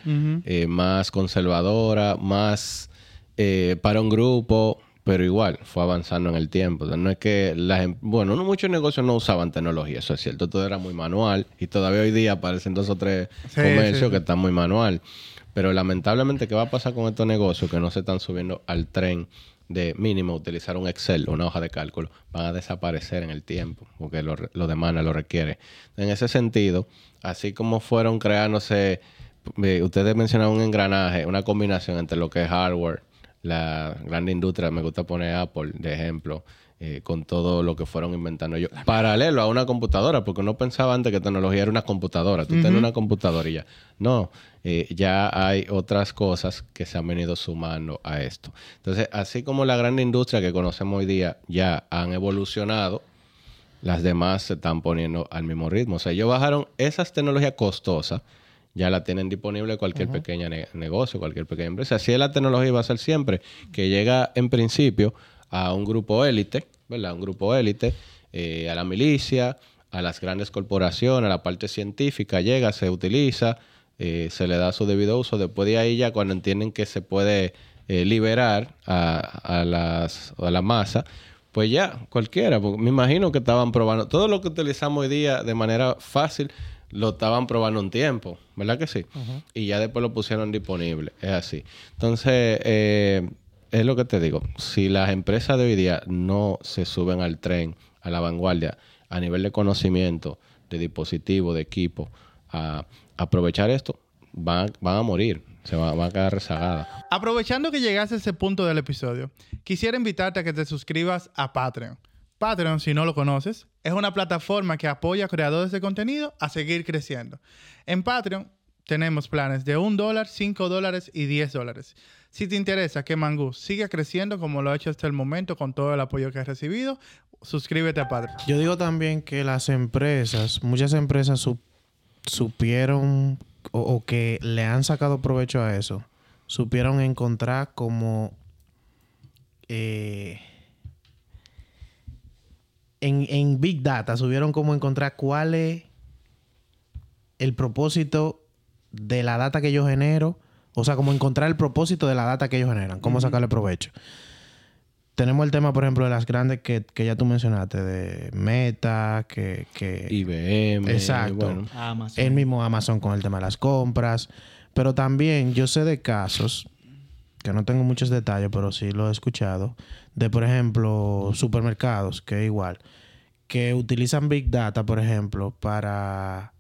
eh, más conservadora, más eh, para un grupo, pero igual fue avanzando en el tiempo. O sea, no es que las, bueno, no, muchos negocios no usaban tecnología, eso es cierto. Todo era muy manual y todavía hoy día aparecen dos o tres Sí, comercios sí, sí. que están muy manual. Pero lamentablemente, ¿qué va a pasar con estos negocios que no se están subiendo al tren de mínimo utilizar un Excel, una hoja de cálculo? Van a desaparecer en el tiempo porque lo, lo demanda, lo requiere. En ese sentido, así como fueron creándose, eh, ustedes mencionaron un engranaje, una combinación entre lo que es hardware, la gran industria, me gusta poner Apple de ejemplo, eh, con todo lo que fueron inventando ellos. Paralelo a una computadora, porque uno pensaba antes que tecnología era una computadora. Tú tienes una computadora y ya. No, eh, ya hay otras cosas que se han venido sumando a esto. Entonces, así como la gran industria que conocemos hoy día ya han evolucionado, las demás se están poniendo al mismo ritmo. O sea, ellos bajaron esas tecnologías costosas, ya la tienen disponible cualquier pequeño negocio, cualquier pequeña empresa. Así es la tecnología va a ser siempre, que llega en principio a un grupo élite, ¿verdad? Un grupo élite, eh, a la milicia, a las grandes corporaciones, a la parte científica, llega, se utiliza, eh, se le da su debido uso. Después de ahí ya cuando entienden que se puede eh, liberar a, a las, a la masa, pues ya, cualquiera. porque me imagino que estaban probando. Todo lo que utilizamos hoy día de manera fácil, lo estaban probando un tiempo, ¿verdad que sí? Y ya después lo pusieron disponible. Es así. Entonces, eh, es lo que te digo. Si las empresas de hoy día no se suben al tren, a la vanguardia, a nivel de conocimiento, de dispositivo, de equipo, a aprovechar esto, van, van a morir. Se van, van a quedar rezagadas. Aprovechando que llegaste a ese punto del episodio, quisiera invitarte a que te suscribas a Patreon. Patreon, si no lo conoces, es una plataforma que apoya a creadores de contenido a seguir creciendo. En Patreon tenemos planes de un dólar, 5 dólares y 10 dólares. Si te interesa que Mangú siga creciendo como lo ha hecho hasta el momento con todo el apoyo que ha recibido, suscríbete a Padre. Yo digo también que las empresas, muchas empresas supieron o, o que le han sacado provecho a eso, supieron encontrar como eh, en, en Big Data, supieron como encontrar cuál es el propósito de la data que yo genero, o sea, como encontrar el propósito de la data que ellos generan, cómo sacarle provecho tenemos el tema, por ejemplo, de las grandes que, que ya tú mencionaste, de Meta, que... que IBM. Exacto. Bueno, Amazon. el mismo Amazon con el tema de las compras. Pero también yo sé de casos, que no tengo muchos detalles, pero sí lo he escuchado, de, por ejemplo, supermercados, que es igual, que utilizan Big Data, por ejemplo, para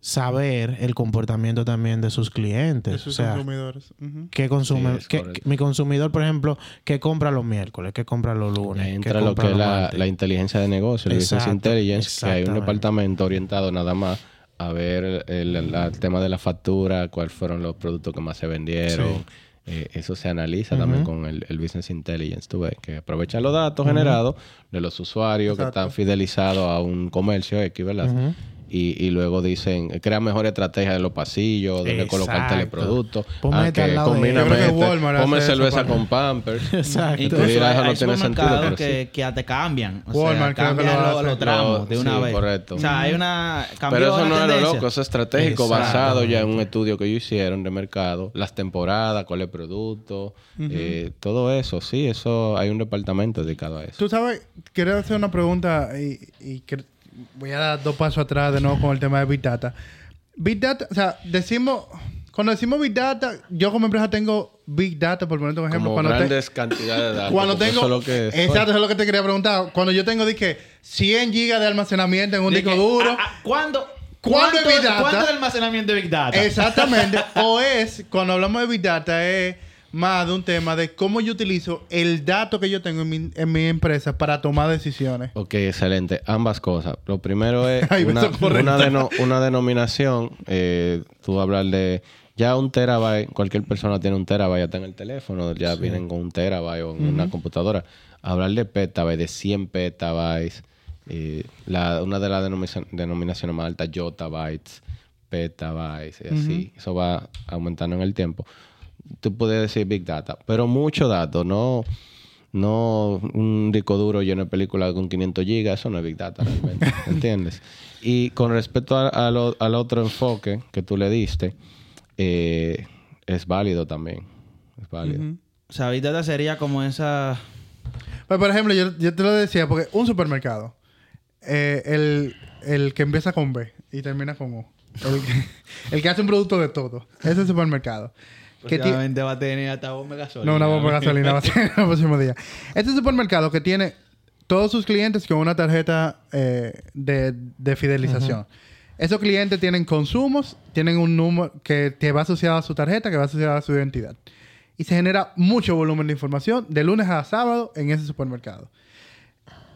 saber el comportamiento también de sus clientes. De sus o sea, consumidores. Ujú. ¿Qué consume? Sí, qué- mi consumidor, por ejemplo, ¿qué compra los miércoles? ¿Qué compra los lunes? ahí ¿Qué entra lo que es la, inteligencia de negocio, el business intelligence, que hay un departamento orientado nada más a ver el, el- la- el tema de la factura, cuáles fueron los productos que más se vendieron. Eh, eso se analiza también con el, el business intelligence, tú ves, que aprovechan los datos generados de los usuarios que están fidelizados a un comercio X, ¿verdad? Y, y luego dicen, crea mejor estrategia de los pasillos, donde colocar Exacto. teleproductos. Ponme Ah, este al que lado de combina ponme cerveza con Pampers. Exacto. Incluso Tú dirás, eso no tiene sentido, pero que, que hasta cambian. O Walmart sea, que cambian lo los, tramos de una sí, vez. correcto. O sea, hay una... Pero eso no es lo loco, eso es estratégico, Exacto. basado ya en un estudio que ellos hicieron de mercado, las temporadas, cuál es el producto, eh, todo eso, sí, eso hay un departamento dedicado a eso. Tú sabes, quiero hacer una pregunta y, y que- voy a dar dos pasos atrás de nuevo con el tema de Big Data. Big Data, o sea, decimos, cuando decimos Big Data, yo como empresa tengo Big Data, por ponerte un ejemplo. Como cuando te- grandes cantidades de datos. cuando tengo, eso es lo que es. exacto, eso es lo que te quería preguntar. Cuando yo tengo, dije, 100 gigas de almacenamiento en un De disco duro. ah, ah, ¿Cuándo? ¿Cuándo es Big Data? ¿Cuánto es el almacenamiento de Big Data? Exactamente. o es, cuando hablamos de Big Data, es más de un tema de cómo yo utilizo el dato que yo tengo en mi, en mi empresa para tomar decisiones. Ok, excelente. Ambas cosas. Lo primero es una, una, deno- una denominación. Eh, tú hablar de ya un terabyte. Cualquier persona tiene un terabyte ya está en el teléfono. Ya vienen con un terabyte o en una computadora. Hablar de petabyte, de 100 petabytes. eh, la, una de las denominaciones más altas, yottabytes, petabytes, y así. Eso va aumentando en el tiempo. Tú puedes decir Big Data, pero mucho dato, no... No un disco duro lleno de películas con 500 gigas, eso no es Big Data realmente, ¿entiendes? Y con respecto a- a lo- al otro enfoque que tú le diste, eh, es válido también. Es válido. O sea, Big Data sería como esa... Pues, por ejemplo, yo, yo te lo decía, porque un supermercado, eh, el, el que empieza con B y termina con O, el, que- el que hace un producto de todo, ese supermercado. Próximamente va a tener hasta bomba de gasolina. no, una bomba de gasolina va a ser el próximo día. Este supermercado que tiene todos sus clientes con una tarjeta eh, de, de fidelización. Esos clientes tienen consumos, tienen un número que, que va asociado a su tarjeta, que va asociado a su identidad. Y se genera mucho volumen de información de lunes a sábado en ese supermercado.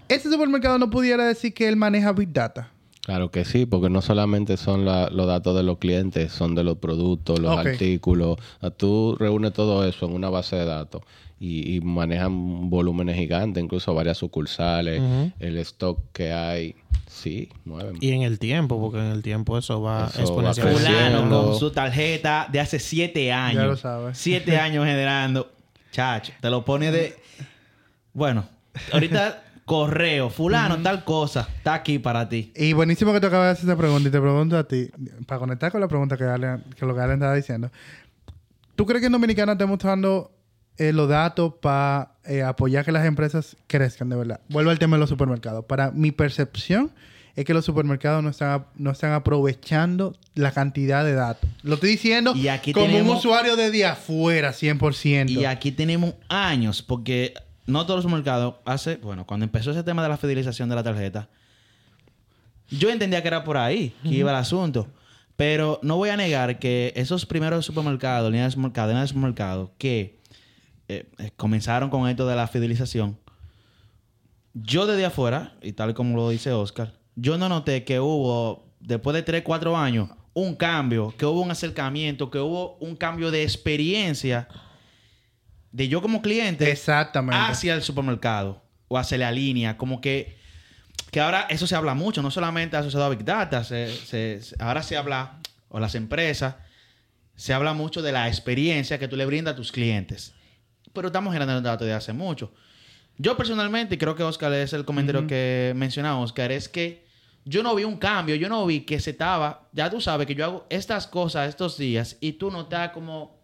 Ese supermercado no pudiera decir que él maneja Big Data. Claro que sí, porque no solamente son la- los datos de los clientes, son de los productos, los artículos. Tú reúnes todo eso en una base de datos y, y manejan volúmenes gigantes, incluso varias sucursales, el stock que hay. Sí, mueven. Y en el tiempo, porque en el tiempo eso va exponencialmente. Fulano con su tarjeta de hace siete años. Ya lo sabes. Siete años generando. Chacho, te lo pone de... Bueno, ahorita correo. Fulano, tal cosa. Está aquí para ti. Y buenísimo que te acabas de hacer esa pregunta y te pregunto a ti, para conectar con la pregunta que, lo que Allen estaba diciendo. ¿Tú crees que en Dominicana estamos usando eh, los datos para apoyar que las empresas crezcan de verdad? Vuelvo al tema de los supermercados. Para mi percepción es que los supermercados no están, no están aprovechando la cantidad de datos. Lo estoy diciendo Y aquí como un usuario de de afuera, 100%. Y aquí tenemos años, porque no todos los mercados hace, bueno, cuando empezó ese tema de la fidelización de la tarjeta, yo entendía que era por ahí que iba el asunto. Pero no voy a negar que esos primeros supermercados, líneas de supermercados, cadenas de supermercados, que eh, comenzaron con esto de la fidelización, yo desde afuera, y tal como lo dice Oscar, yo no noté que hubo, después de 3, 4 años, un cambio, que hubo un acercamiento, que hubo un cambio de experiencia de yo como cliente Exactamente. hacia el supermercado o hacia la línea. Como que, que ahora eso se habla mucho, no solamente asociado a Big Data, se- se- ahora se habla, o las empresas, se habla mucho de la experiencia que tú le brindas a tus clientes. Pero estamos generando datos de hace mucho. Yo personalmente, y creo que Oscar es el comentario que mencionaba, Oscar, es que yo no vi un cambio, yo no vi que se estaba, ya tú sabes que yo hago estas cosas estos días y tú no estás como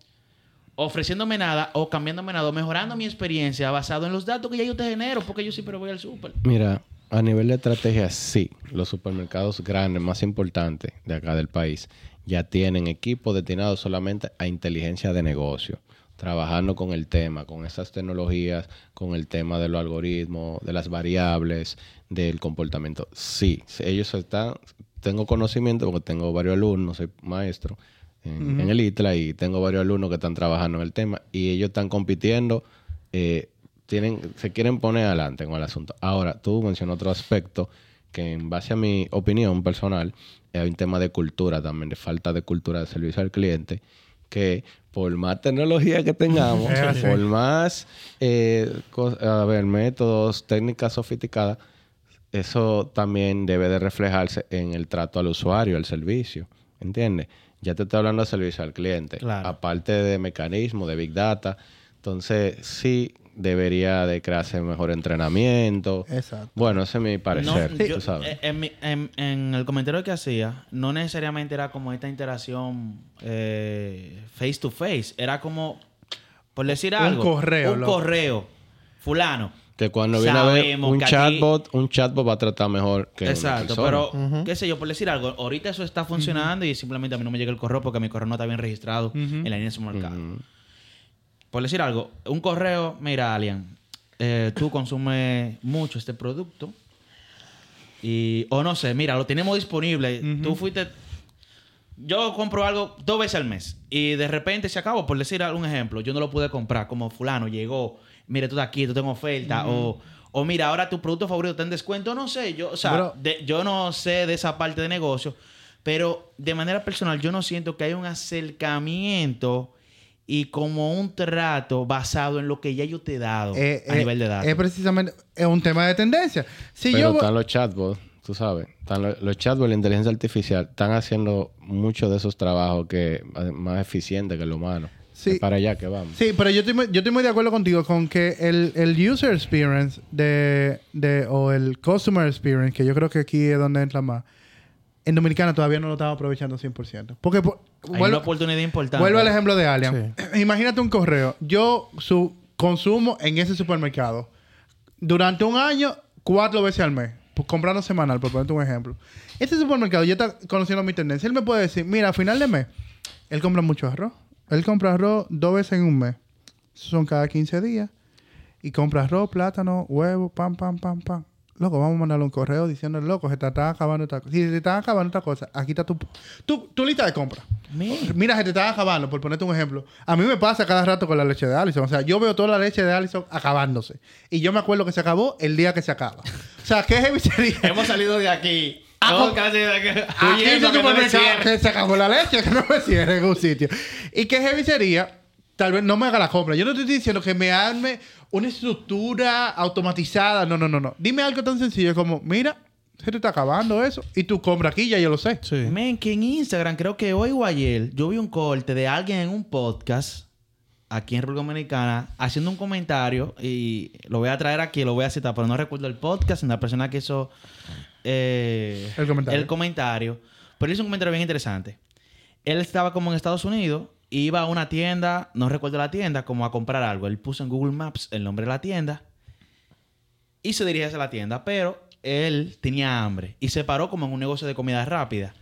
ofreciéndome nada o cambiándome nada o mejorando mi experiencia basado en los datos que ya yo te genero porque yo siempre voy al súper. Mira, a nivel de estrategia, sí. Los supermercados grandes, más importantes de acá del país, ya tienen equipos destinados solamente a inteligencia de negocio. Trabajando con el tema, con esas tecnologías, con el tema de los algoritmos, de las variables, del comportamiento. Sí, ellos están, tengo conocimiento porque tengo varios alumnos, soy maestro en, en el ITLA y tengo varios alumnos que están trabajando en el tema y ellos están compitiendo eh, tienen, se quieren poner adelante con el asunto. Ahora, tú mencionas otro aspecto que en base a mi opinión personal, hay un tema de cultura también, de falta de cultura de servicio al cliente, que por más tecnología que tengamos, así. por más, eh, cos- a ver, métodos, técnicas sofisticadas, eso también debe de reflejarse en el trato al usuario, al servicio, ¿entiendes? Ya te estoy hablando de servicio al cliente, Claro. aparte de mecanismos, de big data, entonces sí debería de crearse mejor entrenamiento. Exacto. Bueno, ese es mi parecer, No, yo- tú sabes. eh, En, mi- en- en el comentario que hacía, no necesariamente era como esta interacción eh, face to face. Era como, por decir Un algo, correo, Un loco. correo. Fulano. Que cuando viene a ver un aquí- chatbot, un chatbot va a tratar mejor que una Exacto, pero qué sé yo, por decir algo, ahorita eso está funcionando y simplemente a mí no me llega el correo porque mi correo no está bien registrado en la línea de supermercado. Ujú. Por decir algo, un correo, mira, Alian, eh, tú consumes mucho este producto y, o no sé, mira, lo tenemos disponible. Tú fuiste, yo compro algo dos veces al mes y de repente se acabó, por decir un ejemplo, yo no lo pude comprar, como fulano llegó, mire, tú estás aquí, tú tengo oferta, o, o mira, ahora tu producto favorito está en descuento, no sé, yo, o sea, Bro. de- yo no sé de esa parte de negocio, pero de manera personal yo no siento que hay un acercamiento y como un trato basado en lo que ya yo te he dado Eh, a eh, nivel de datos. Es precisamente es un tema de tendencia. Si Pero yo están los chatbots, tú sabes. Están los, los chatbots, la inteligencia artificial, están haciendo muchos de esos trabajos que eh, más eficientes que el humano. Sí. Es para allá que vamos. Sí, pero yo estoy muy, yo estoy muy de acuerdo contigo con que el, el user experience de, de, o el customer experience, que yo creo que aquí es donde entra más, en Dominicana todavía no lo estamos aprovechando 100%. Porque, por- Hay vuelvo- una oportunidad importante. Vuelvo al ejemplo de Alien. Imagínate un correo. Yo su consumo en ese supermercado durante un año, cuatro veces al mes. Pues, comprando semanal, por ponerte un ejemplo. Este supermercado ya está conociendo mi tendencia. Él me puede decir, mira, a final de mes, él compra mucho arroz. Él compra arroz dos veces en un mes. Son cada 15 días. Y compra arroz, plátano, huevo, pam, pam, pam, pam. Loco, vamos a mandarle un correo diciendo, loco, se te está acabando esta cosa. Si se te está acabando esta cosa, aquí está tu, tu, tu lista de compra. Mira, se te está acabando, por ponerte un ejemplo. A mí me pasa cada rato con la leche de Allison. O sea, yo veo toda la leche de Allison acabándose. Y yo me acuerdo que se acabó el día que se acaba. O sea, ¿qué heavy sería? Hemos salido de aquí. Ah, oh. casi aquí. Que no me supermercado que se acabó la leche, que no me cierre en un sitio. ¿Y qué heavy sería? Tal vez no me haga la compra. Yo no te estoy diciendo que me arme una estructura automatizada. No, no, no, no. Dime algo tan sencillo como, mira, se te está acabando eso. Y tú compras aquí, ya yo lo sé. Sí. Men, que en Instagram, creo que hoy o ayer, yo vi un corte de alguien en un podcast aquí en República Dominicana haciendo un comentario y lo voy a traer aquí, lo voy a citar, pero no recuerdo el podcast, ni la persona que hizo eh, El comentario. el comentario. Pero hizo un comentario bien interesante. Él estaba como en Estados Unidos, iba a una tienda, no recuerdo la tienda, como a comprar algo. Él puso en Google Maps el nombre de la tienda y se dirige hacia la tienda, pero él tenía hambre y se paró como en un negocio de comida rápida.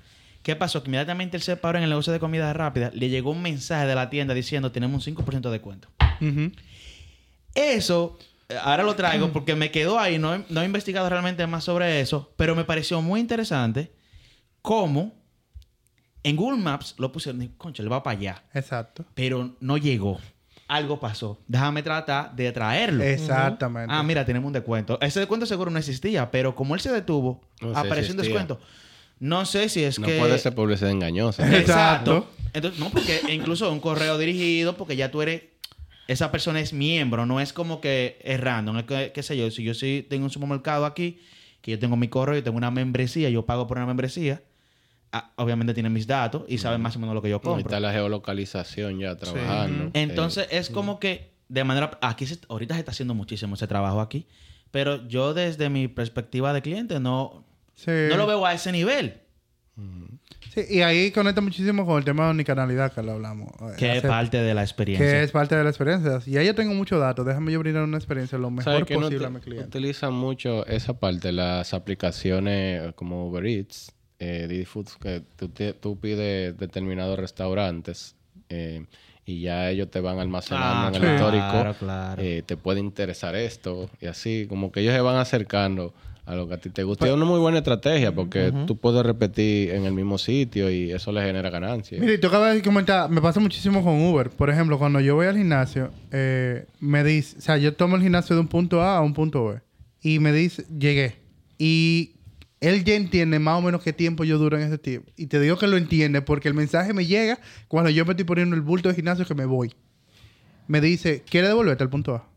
¿Qué pasó? Que inmediatamente él se paró en el negocio de comida rápida, le llegó un mensaje de la tienda diciendo tenemos un 5% de descuento. Eso, ahora lo traigo porque me quedó ahí, no he, no he investigado realmente más sobre eso, pero me pareció muy interesante cómo en Google Maps lo pusieron, y, concha, le va para allá, Exacto. pero no llegó. Algo pasó. Déjame tratar de traerlo. Exactamente. Ah, mira, tenemos un descuento. Ese descuento seguro no existía, pero como él se detuvo, No, apareció un descuento. No sé si es No que... puede ser publicidad engañosa. Exacto. Entonces, no, porque incluso un correo dirigido, porque ya tú eres... Esa persona es miembro, no es como que es random. Es que, qué sé yo, si yo sí tengo un supermercado aquí, que yo tengo mi correo y tengo una membresía, yo pago por una membresía, ah, obviamente tienen mis datos y saben más o menos lo que yo No, y compro. está la geolocalización ya trabajando. Entonces Eh, es como que de manera aquí se- ahorita se está haciendo muchísimo ese trabajo aquí, pero yo desde mi perspectiva de cliente no Sí. no lo veo a ese nivel, Sí, y ahí conecta muchísimo con el tema de unicanalidad que lo hablamos. eh, que es parte de la experiencia. que es parte de la experiencia. Y ahí yo tengo muchos datos. Déjame yo brindar una experiencia lo ¿sabes mejor que posible a mi cliente. Utilizan mucho esa parte, las aplicaciones como Uber Eats, eh, Didi Foods, que tú, tú pides determinados restaurantes eh, y ya ellos te van almacenando Ah, en el sí. histórico. Claro, claro. eh, te puede interesar esto y así, como que ellos se van acercando a lo que a ti te gusta. Es una muy buena estrategia porque tú puedes repetir en el mismo sitio y eso le genera ganancias. Mire, tú acabas de comentar, me pasa muchísimo con Uber. Por ejemplo, cuando yo voy al gimnasio, eh, me dice, o sea, yo tomo el gimnasio de un punto A a un punto B. Y me dice, llegué. Y él ya entiende más o menos qué tiempo yo duro en ese tiempo. Y te digo que lo entiende porque el mensaje me llega cuando yo me estoy poniendo el bulto de gimnasio que me voy. Me dice, ¿quiere devolverte al punto A?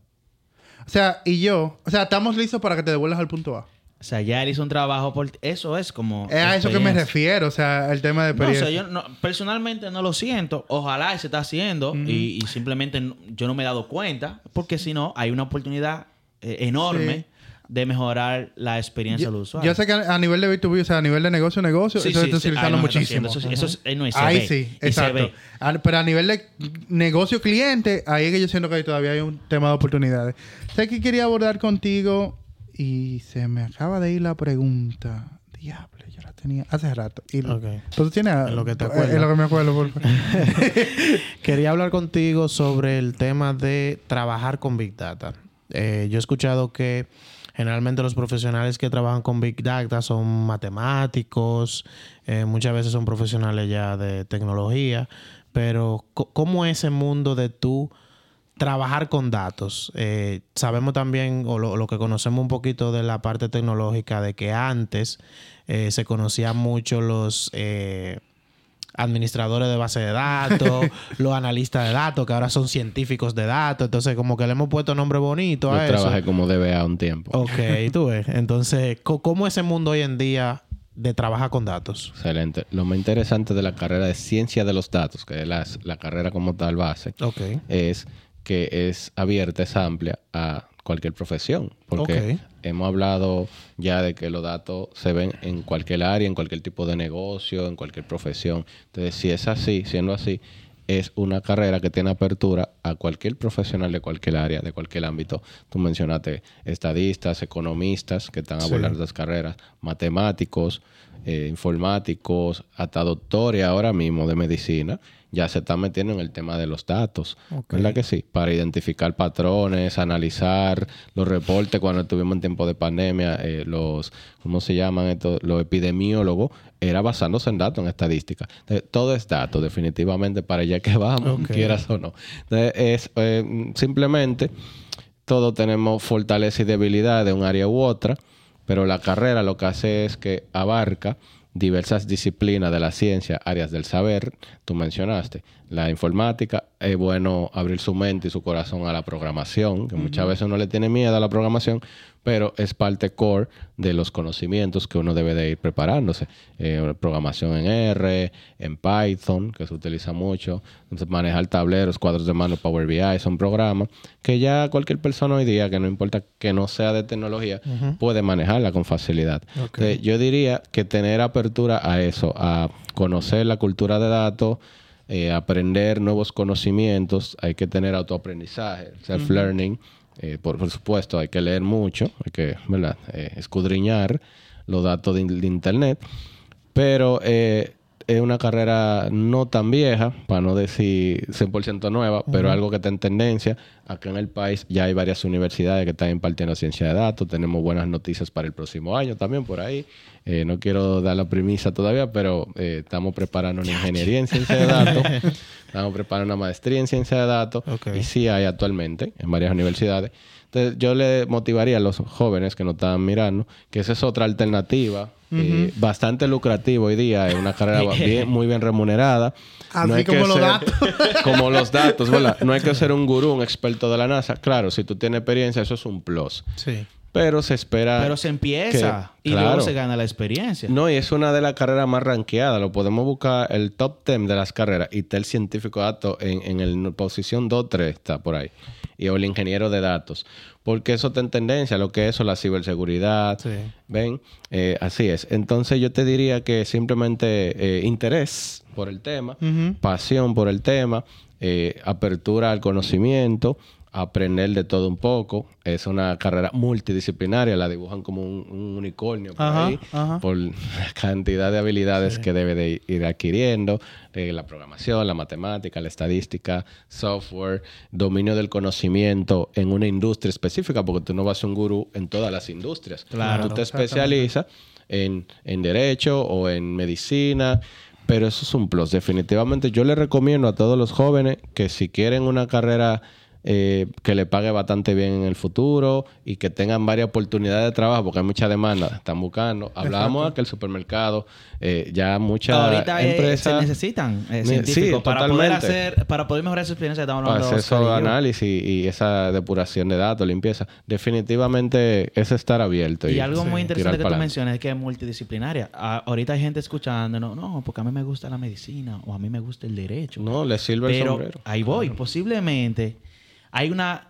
O sea, y yo, o sea, estamos listos para que te devuelvas al punto A. O sea, ya él hizo un trabajo por eso es como Es a eso que me refiero, o sea, el tema de No, o sea, yo no- personalmente no lo siento. Ojalá se está haciendo y, y simplemente no- yo no me he dado cuenta porque si no hay una oportunidad eh, enorme Sí. de mejorar la experiencia del usuario. yo sé que a nivel de B2B, o sea, a nivel de negocio, negocio, Sí, eso sí, se está sí. utilizando no muchísimo. Eso, eso es- no, y se ahí ve, sí, y se exacto. ve. Pero a nivel de negocio cliente, ahí es que yo siento que todavía hay un tema de oportunidades. Sé que quería abordar contigo y se me acaba de ir la pregunta. Diablo, yo la tenía hace rato. Y, Ok. Pues tú tienes... En lo que te eh, acuerdas. En lo que me acuerdo, por favor. Quería hablar contigo sobre el tema de trabajar con Big Data. Eh, yo he escuchado que generalmente los profesionales que trabajan con Big Data son matemáticos, eh, muchas veces son profesionales ya de tecnología, pero ¿cómo es ese mundo de tú trabajar con datos? Eh, sabemos también, o lo, lo que conocemos un poquito de la parte tecnológica, de que antes eh, se conocían mucho los... eh, administradores de base de datos, los analistas de datos, que ahora son científicos de datos. Entonces, como que le hemos puesto nombre bonito Yo a eso. trabajé como DBA un tiempo. Ok, tú ves. Entonces, ¿cómo es ese mundo hoy en día de trabajar con datos? Excelente. Lo más interesante de la carrera de ciencia de los datos, que es la, la carrera como tal base, Ok. es que es abierta, es amplia a cualquier profesión. Porque hemos hablado ya de que los datos se ven en cualquier área, en cualquier tipo de negocio, en cualquier profesión. Entonces, si es así, siendo así, es una carrera que tiene apertura a cualquier profesional de cualquier área, de cualquier ámbito. Tú mencionaste estadistas, economistas que están a Sí. volar las carreras, matemáticos, eh, informáticos, hasta doctores ahora mismo de medicina, ya se están metiendo en el tema de los datos. Ok. ¿Verdad que sí? Para identificar patrones, analizar los reportes cuando estuvimos en tiempo de pandemia, eh, los, ¿cómo se llaman estos? Los epidemiólogos, era basándose en datos, en estadística. Entonces, todo es dato, definitivamente, para allá que vamos, Ok. quieras o no. Entonces, es eh, simplemente, todos tenemos fortaleza y debilidad de un área u otra, pero la carrera lo que hace es que abarca diversas disciplinas de la ciencia, áreas del saber, tú mencionaste. La informática, es bueno abrir su mente y su corazón a la programación, que muchas veces uno le tiene miedo a la programación, pero es parte core de los conocimientos que uno debe de ir preparándose. Eh, programación en R, en Python, que se utiliza mucho, entonces manejar tableros, cuadros de mano, Power BI, son programas que ya cualquier persona hoy día, que no importa que no sea de tecnología, puede manejarla con facilidad. Entonces, yo diría que tener apertura a eso, a conocer la cultura de datos, eh, aprender nuevos conocimientos, hay que tener autoaprendizaje, self-learning, eh, por, por supuesto, hay que leer mucho, hay que ¿verdad? Eh, escudriñar los datos de, de Internet, pero eh, es una carrera no tan vieja, para no decir 100% nueva, pero algo que está en tendencia. Acá en el país ya hay varias universidades que están impartiendo ciencia de datos. Tenemos buenas noticias para el próximo año también por ahí. Eh, no quiero dar la premisa todavía, pero eh, estamos preparando una ingeniería en ciencia de datos. estamos preparando una maestría en ciencia de datos. Y sí hay actualmente en varias universidades. Entonces, yo le motivaría a los jóvenes que nos están mirando que esa es otra alternativa eh, bastante lucrativo hoy día, es una carrera bien- muy bien remunerada. Así hay que como los ser- datos. como los datos, ¿verdad? No hay que ser un gurú, un experto de la NASA. Claro, si tú tienes experiencia, eso es un plus. Sí. Pero se espera... Pero se empieza que- y claro. luego se gana la experiencia. No, y es una de las carreras más ranqueadas. Lo podemos buscar el top 10 de las carreras y está el científico de datos en, en el posición 2-3 está por ahí. Y o el ingeniero de datos. Porque eso está en tendencia, lo que es eso, la ciberseguridad. Sí. ¿Ven? Eh, así es. Entonces yo te diría que simplemente eh, interés por el tema, pasión por el tema, eh, apertura al conocimiento, aprender de todo un poco. Es una carrera multidisciplinaria, la dibujan como un, un unicornio por Ajá, ahí, ajá. por la cantidad de habilidades que debe de ir adquiriendo, eh, la programación, la matemática, la estadística, software, dominio del conocimiento en una industria específica, porque tú no vas a ser un gurú en todas las industrias. Claro, tú te especializas en, en derecho o en medicina. Pero eso es un plus. Definitivamente yo le recomiendo a todos los jóvenes que si quieren una carrera eh, que le pague bastante bien en el futuro y que tengan varias oportunidades de trabajo, porque hay mucha demanda, están buscando. Hablábamos de que el supermercado, eh, ya muchas Ahorita eh, empresas... se necesitan eh, científicos sí, para poder hacer, para poder mejorar su experiencia. Estamos para hablando hacer esos análisis y esa depuración de datos, limpieza. Definitivamente es estar abierto. Y algo sí, muy interesante que tú mencionas es que es multidisciplinaria. A- ahorita hay gente escuchando, no, no, porque a mí me gusta la medicina o a mí me gusta el derecho. No, le sirve el sombrero. ahí voy. Posiblemente hay una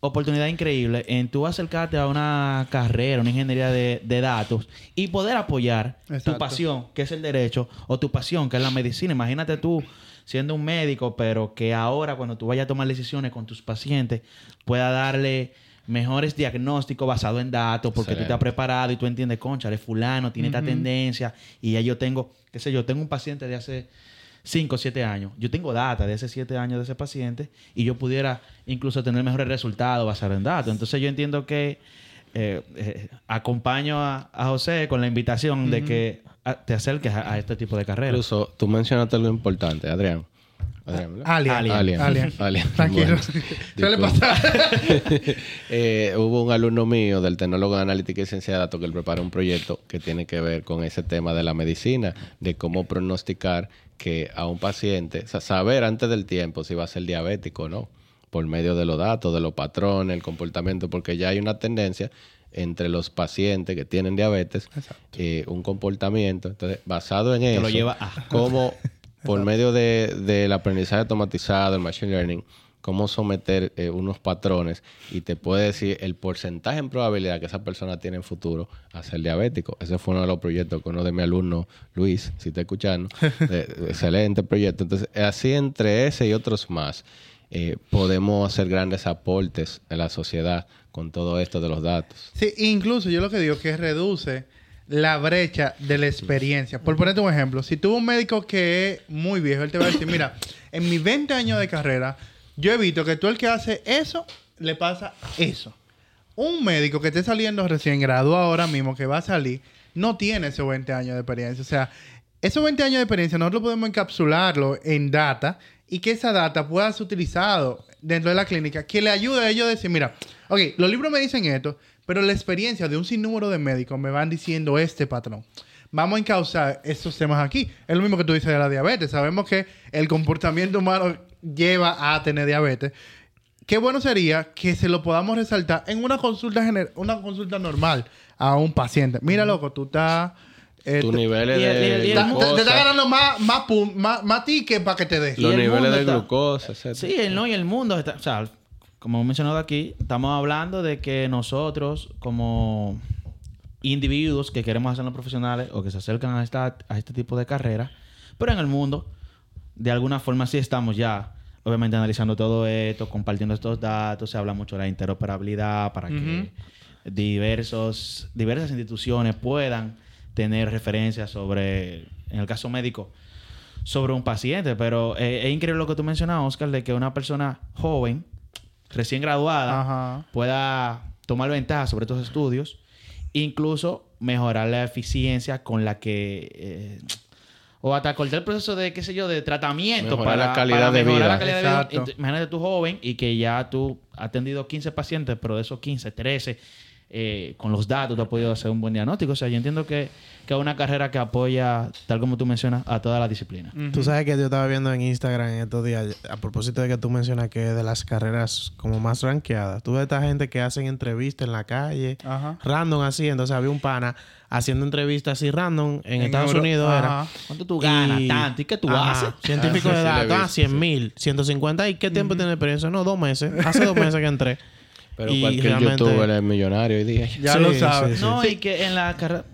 oportunidad increíble en tú acercarte a una carrera, una ingeniería de, de datos y poder apoyar Exacto. tu pasión, que es el derecho, o tu pasión, que es la medicina. Imagínate tú siendo un médico, pero que ahora cuando tú vayas a tomar decisiones con tus pacientes, pueda darle mejores diagnósticos basados en datos, porque tú te has preparado y tú entiendes, concha, de fulano, tiene esta tendencia, y ya yo tengo, qué sé yo, tengo un paciente de hace 5 o 7 años. Yo tengo data de ese 7 años de ese paciente y yo pudiera incluso tener mejores resultados basados en datos. Entonces yo entiendo que eh, eh, acompaño a, a José con la invitación de que a- te acerques a, a este tipo de carreras. Incluso tú mencionaste algo importante, Adrián. Adrián, ¿verdad? Alien. Alien. Alien. Alien. Alien. Tranquilo. Suele pasar. Eh, hubo un alumno mío del tecnólogo de analítica y ciencia de datos que él prepara un proyecto que tiene que ver con ese tema de la medicina, de cómo pronosticar que a un paciente, o sea, saber antes del tiempo si va a ser diabético o no, por medio de los datos, de los patrones, el comportamiento, porque ya hay una tendencia entre los pacientes que tienen diabetes, eh, un comportamiento. Entonces, basado en lo eso, lleva a- cómo por medio de, del aprendizaje automatizado, el machine learning, cómo someter eh, unos patrones y te puede decir el porcentaje en probabilidad que esa persona tiene en futuro a ser diabético. Ese fue uno de los proyectos que uno de mis alumnos, Luis, si está escuchando, eh, excelente proyecto. Entonces, así entre ese y otros más, eh, podemos hacer grandes aportes en la sociedad con todo esto de los datos. Sí, incluso yo lo que digo es que reduce la brecha de la experiencia. Por ponerte un ejemplo, si tuvo un médico que es muy viejo, él te va a decir, mira, en mis 20 años de carrera, yo he visto que tú el que hace eso, le pasa eso. Un médico que esté saliendo recién graduado ahora mismo, que va a salir, no tiene esos 20 años de experiencia. O sea, esos 20 años de experiencia nosotros podemos encapsularlo en data y que esa data pueda ser utilizado dentro de la clínica, que le ayude a ellos a decir, mira, ok, los libros me dicen esto, pero la experiencia de un sinnúmero de médicos me van diciendo este patrón. Vamos a encauzar estos temas aquí. Es lo mismo que tú dices de la diabetes. Sabemos que el comportamiento humano lleva a tener diabetes. Qué bueno sería que se lo podamos resaltar en una consulta gener- una consulta normal a un paciente. Mira, loco, tú estás... eh, Tus te- niveles el- el- de el- te, glucosa, está ganando más, más, pum- más, más ticket para que te dé. los niveles de está- glucosa, etc. Sí, el no y el mundo. está- o sea, como he mencionado aquí, estamos hablando de que nosotros, como individuos que queremos hacernos profesionales o que se acercan a, esta, a este tipo de carrera, pero en el mundo, de alguna forma sí estamos ya, obviamente, analizando todo esto, compartiendo estos datos. Se habla mucho de la interoperabilidad para que diversos, diversas instituciones puedan tener referencias sobre, en el caso médico, sobre un paciente. Pero eh, es increíble lo que tú mencionas, Oscar, de que una persona joven, recién graduada, Ajá. pueda tomar ventaja sobre estos estudios, incluso mejorar la eficiencia con la que... eh, o hasta cortar el proceso de, qué sé yo, de tratamiento Mejorar para, la calidad para de mejorar vida. la calidad de vida. Imagínate tú joven y que ya tú has atendido 15 pacientes, pero de esos 15, 13 eh, con los datos tú has podido hacer un buen diagnóstico. O sea, yo entiendo que, que es una carrera que apoya, tal como tú mencionas, a todas las disciplinas. Tú sabes que yo estaba viendo en Instagram en estos días, a propósito de que tú mencionas que es de las carreras como más rankeadas. Tú ves esta gente que hacen entrevistas en la calle, Ajá. random así. Entonces había un pana haciendo entrevistas así random en, Estados Euro- Unidos era. ¿Cuánto tú ganas? Y- Tanto. ¿Y qué tú Ajá. haces? Científico Ah, de sí, sí, datos, ah, visto, 100 sí. mil, 150. ¿Y qué tiempo tiene experiencia? No, dos meses. Hace dos meses que entré. Pero Y cualquier youtuber es millonario hoy día. Ya Sí, lo sabes. sí. No, y que en la carrera...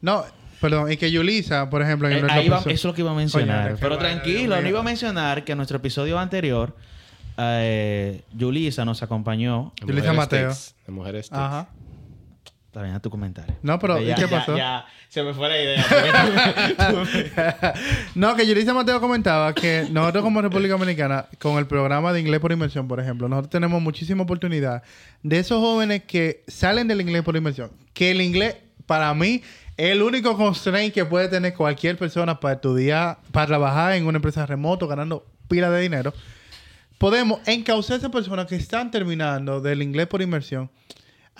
No, perdón, y que Yulisa, por ejemplo, en Eh, ahí va- eso es lo que iba a mencionar. Coño, Pero tranquilo, no iba a mencionar que en nuestro episodio anterior, eh, Yulisa nos acompañó. Yulisa Mateo. De mujeres tics. Ajá. Está bien, a tu comentario. No, pero Ya- ¿y qué ya- pasó? ya se me fue la idea. no, que Yulisa Mateo comentaba que nosotros como República Dominicana, con el programa de inglés por inmersión, por ejemplo, nosotros tenemos muchísima oportunidad de esos jóvenes que salen del inglés por inmersión. Que el inglés, para mí, es el único constraint que puede tener cualquier persona para estudiar, para trabajar en una empresa remoto, ganando pila de dinero. Podemos encauzar a esas personas que están terminando del inglés por inmersión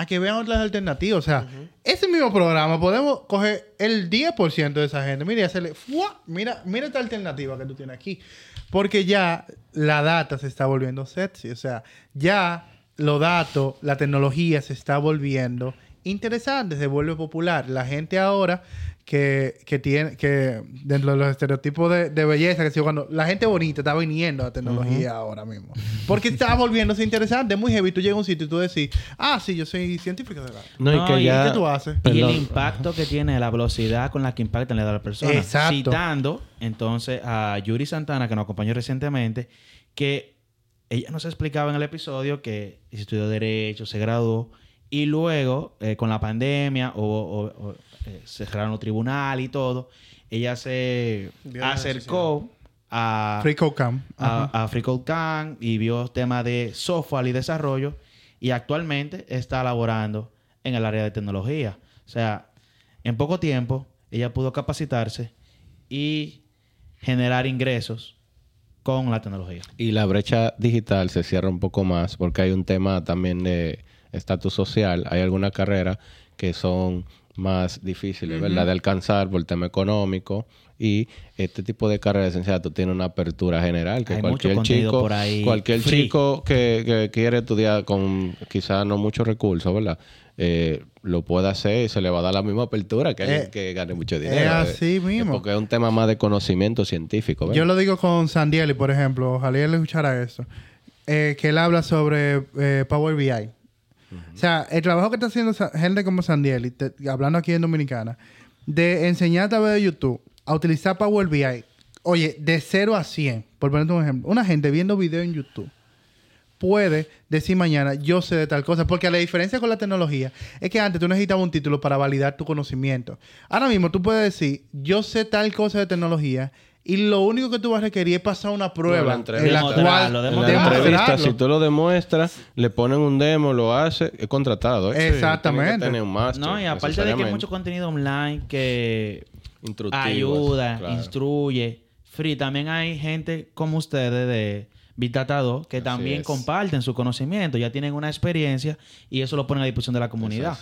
a que vean otras alternativas. O sea, ese mismo programa podemos coger el 10% de esa gente. Mira, y hacerle, ¡fua! mira, mira esta alternativa que tú tienes aquí. Porque ya la data se está volviendo sexy. O sea, ya los datos, la tecnología se está volviendo interesante, se vuelve popular. La gente ahora que, que tiene, que dentro de los estereotipos de, de belleza, que si cuando la gente bonita está viniendo a la tecnología ahora mismo. Porque está volviéndose interesante, es muy heavy. Tú llegas a un sitio y tú decís, ah, sí, yo soy científico de datos. No, y que y ya... ¿Qué tú haces? Y el impacto que tiene, la velocidad con la que impacta en la edad de la persona. Exacto. Citando entonces a Yuri Santana, que nos acompañó recientemente, que ella nos explicaba en el episodio que estudió Derecho, se graduó, y luego, eh, con la pandemia, o, o- o, eh, cerraron los tribunales y todo, ella se acercó a, Free Code Camp. A, a FreeCodeCamp y vio temas de software y desarrollo y actualmente está laborando en el área de tecnología. O sea, en poco tiempo ella pudo capacitarse y generar ingresos con la tecnología. Y la brecha digital se cierra un poco más porque hay un tema también de estatus social. Hay algunas carreras que son más difíciles, ¿verdad? De alcanzar por el tema económico. Y este tipo de carreras esencial, tú tienes una apertura general que Hay cualquier chico, por ahí cualquier free. chico que, que quiere estudiar con quizás no muchos recursos, ¿verdad? Eh, lo puede hacer y se le va a dar la misma apertura que alguien Eh, que gane mucho es dinero. así Eh, mismo. Porque es un tema más de conocimiento científico, ¿verdad? Yo lo digo con Sandieli, por ejemplo. Ojalá él escuchara eso. Eh, que él habla sobre eh, Power BI. O sea, el trabajo que está haciendo gente como Sandieli, te- hablando aquí en Dominicana, de enseñar a través de YouTube a utilizar Power BI. Oye, de 0 a 100, por ponerte un ejemplo. Una gente viendo video en YouTube puede decir mañana, yo sé de tal cosa. Porque la diferencia con la tecnología es que antes tú necesitabas un título para validar tu conocimiento. Ahora mismo tú puedes decir, yo sé tal cosa de tecnología y lo único que tú vas a requerir es pasar una prueba No, en la entrevista. cual Demostrarlo, En la entrevista, si tú lo demuestras, le ponen un demo, lo hace, es contratado. ¿eh? Exactamente. Tiene que un. No, y aparte de que hay mucho contenido online que Instructivo, ayuda, claro. instruye. Free, también hay gente como ustedes de Bitatado que Así también es. comparten su conocimiento, ya tienen una experiencia y eso lo ponen a disposición de la comunidad.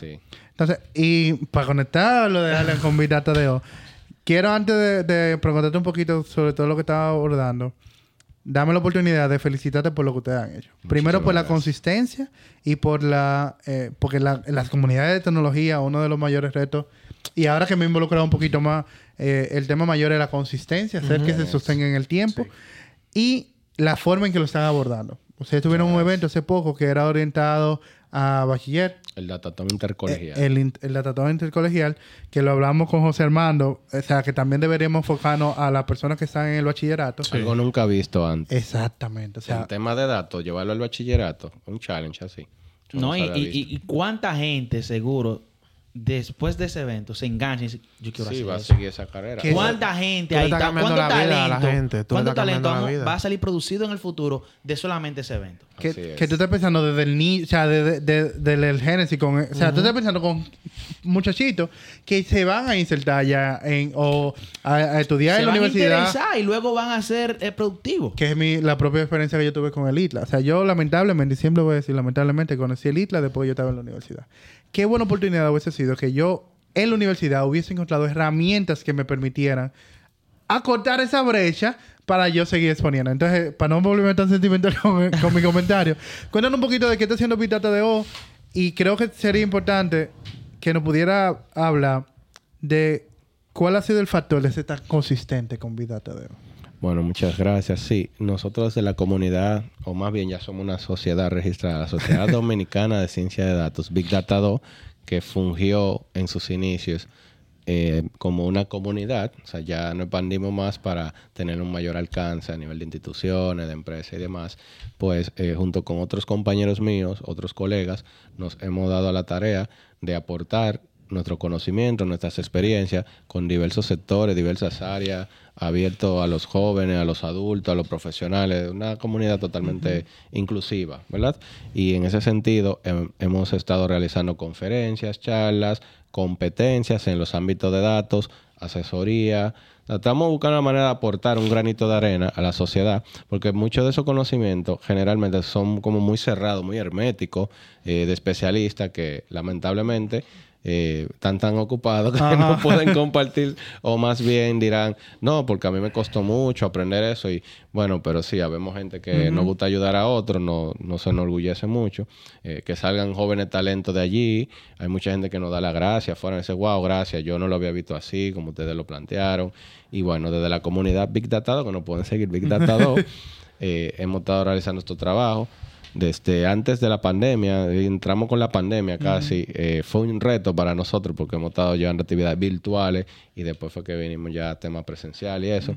Entonces, y para conectar lo de Allen con Big Data de hoy, quiero antes de, de preguntarte un poquito sobre todo lo que estaba abordando, dame la oportunidad de felicitarte por lo que ustedes han hecho. Primero por la consistencia y por la... eh, porque la- las comunidades de tecnología, uno de los mayores retos, y ahora que me he involucrado un poquito más, eh, el tema mayor es la consistencia, hacer que se sostenga en el tiempo y la forma en que lo están abordando. Ustedes tuvieron un evento hace poco que era orientado a bachiller, El datatón intercolegial. eh, el, in- el datatón intercolegial, que lo hablamos con José Armando, o sea, que también deberíamos enfocarnos a las personas que están en el bachillerato. Algo nunca visto antes. Exactamente, o sea, el tema de datos, llevarlo al bachillerato, un challenge así. Yo No, y- y cuánta gente seguro después de ese evento se engancha y dice, yo quiero sí, hacer va a seguir esa carrera. ¿Qué? ¿Cuánta gente ahí está? ¿Cuánto la vida a talento? la gente. Tú le ¿Cuánto estás cambiando talento la vamos- vida. va a salir producido en el futuro de solamente ese evento? que, es. que tú estás pensando desde el niño, o sea, desde, de- desde el génesis con, o sea, tú estás pensando con muchachitos que se van a insertar ya en, o a, a estudiar Se en la van a universidad. interesar y luego van a ser eh, productivos. Que es mi, la propia experiencia que yo tuve con el ITLA. O sea, yo lamentablemente, siempre voy a decir lamentablemente, conocí el ITLA después yo estaba en la universidad. Qué buena oportunidad hubiese sido que yo en la universidad hubiese encontrado herramientas que me permitieran acortar esa brecha para yo seguir exponiendo. Entonces, para no volverme tan sentimental con, con mi comentario, cuéntanos un poquito de qué está haciendo Big Data de O y creo que sería importante que nos pudiera hablar de cuál ha sido el factor de ser tan consistente con Big Data de O. Bueno, muchas gracias. Sí, nosotros de la comunidad, o más bien ya somos una sociedad registrada, la Sociedad Dominicana de Ciencia de Datos, Big Data 2, que fungió en sus inicios eh, como una comunidad, o sea, ya nos expandimos más para tener un mayor alcance a nivel de instituciones, de empresas y demás, pues eh, junto con otros compañeros míos, otros colegas, nos hemos dado a la tarea de aportar nuestro conocimiento, nuestras experiencias con diversos sectores, diversas áreas, abierto a los jóvenes, a los adultos, a los profesionales, una comunidad totalmente inclusiva, ¿verdad? Y en ese sentido hem- hemos estado realizando conferencias, charlas, competencias en los ámbitos de datos, asesoría. Estamos buscando la manera de aportar un granito de arena a la sociedad, porque muchos de esos conocimientos generalmente son como muy cerrados, muy herméticos, eh, de especialistas que lamentablemente eh, están tan ocupados que no pueden compartir o más bien dirán, no, porque a mí me costó mucho aprender eso y bueno, pero sí, habemos gente que nos gusta ayudar a otros, no, no se enorgullece mucho, eh, que salgan jóvenes talentos de allí, hay mucha gente que nos da la gracia, fuera y dice, wow, gracias, yo no lo había visto así, como ustedes lo plantearon, y bueno, desde la comunidad Big Data, que nos pueden seguir Big Data 2, eh, hemos estado realizando estos trabajos desde antes de la pandemia, entramos con la pandemia casi, eh, fue un reto para nosotros porque hemos estado llevando actividades virtuales y después fue que vinimos ya a temas presencial y eso.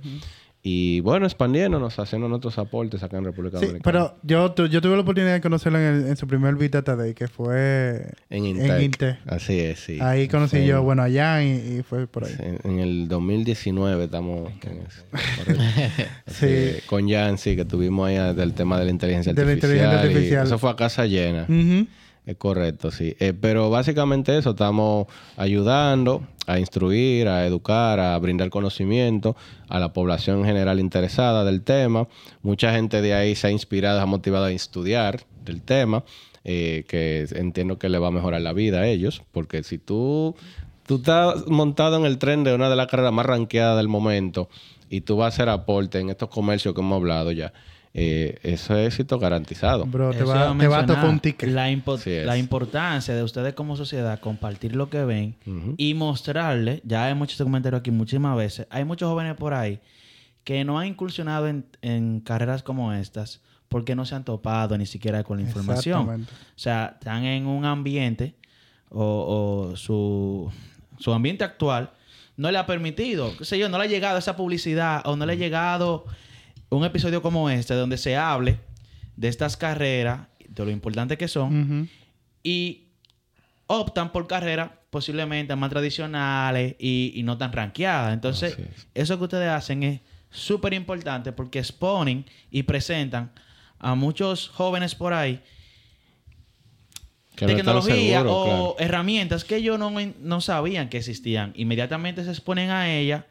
Y bueno, expandiéndonos, haciendo nuestros aportes acá en República Sí, Dominicana. pero yo, tu- yo tuve la oportunidad de conocerlo en, el- en su primer Big Data Day, que fue en. Intec. Así es, sí. Ahí conocí yo, en- bueno, allá y, y fue por ahí. En, en el 2019 estamos en eso. Sí. Este, con Yancy, que tuvimos ahí ah, del tema de la inteligencia De la artificial. inteligencia y artificial. eso fue a casa llena. Ujú. Es correcto, sí. Eh, pero básicamente eso, estamos ayudando a instruir, a educar, a brindar conocimiento a la población en general interesada del tema. Mucha gente de ahí se ha inspirado, se ha motivado a estudiar del tema, eh, que entiendo que le va a mejorar la vida a ellos, porque si tú, tú estás montado en el tren de una de las carreras más ranqueadas del momento y tú vas a hacer aporte en estos comercios que hemos hablado ya, eh, eso es éxito garantizado. Bro, te va, a te va a tocar mencionar, un ticket. La, impo- importancia de ustedes como sociedad compartir lo que ven y mostrarle, ya hemos hecho este comentario aquí muchísimas veces, hay muchos jóvenes por ahí que no han incursionado en, en carreras como estas porque no se han topado ni siquiera con la información. O sea, están en un ambiente o, o su, su ambiente actual no le ha permitido, qué sé yo, no le ha llegado esa publicidad o no le ha llegado un episodio como este donde se hable de estas carreras, de lo importante que son, y optan por carreras posiblemente más tradicionales y, y no tan ranqueadas. Entonces, es. eso que ustedes hacen es súper importante porque exponen y presentan a muchos jóvenes por ahí Que tecnología o claro. herramientas que ellos no, no sabían que existían. Inmediatamente se exponen a ella,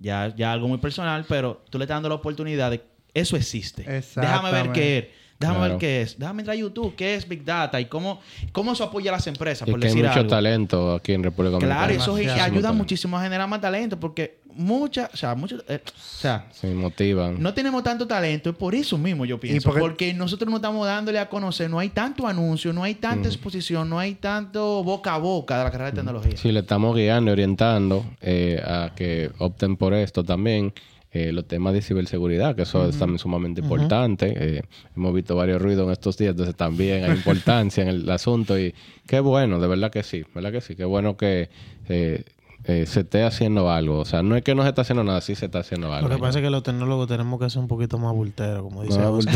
ya, ya algo muy personal, pero tú le estás dando la oportunidad de eso existe. Déjame ver qué es. Déjame Claro. ver qué es. Déjame entrar a YouTube, qué es Big Data y cómo, cómo eso apoya a las empresas, Y por que hay decir mucho algo. talento aquí en República Dominicana. Claro, eso Demasiado. ayuda talento. muchísimo a generar más talento porque muchas, o sea, muchos, eh, o sea, Se motivan. no tenemos tanto talento, es por eso mismo yo pienso. porque- porque... nosotros no estamos dándole a conocer, no hay tanto anuncio, no hay tanta exposición, no hay tanto boca a boca de la carrera de tecnología. Sí, le estamos guiando y orientando eh, a que opten por esto también. Eh, los temas de ciberseguridad, que eso es también sumamente importante. Eh, hemos visto varios ruidos en estos días, entonces también hay importancia en el asunto. Y qué bueno, de verdad que sí, verdad que sí. Qué bueno que eh, eh, se esté haciendo algo. O sea, no es que no se está haciendo nada, sí se está haciendo algo. Lo que pasa es que los tecnólogos tenemos que ser un poquito más bulteros, como dice José.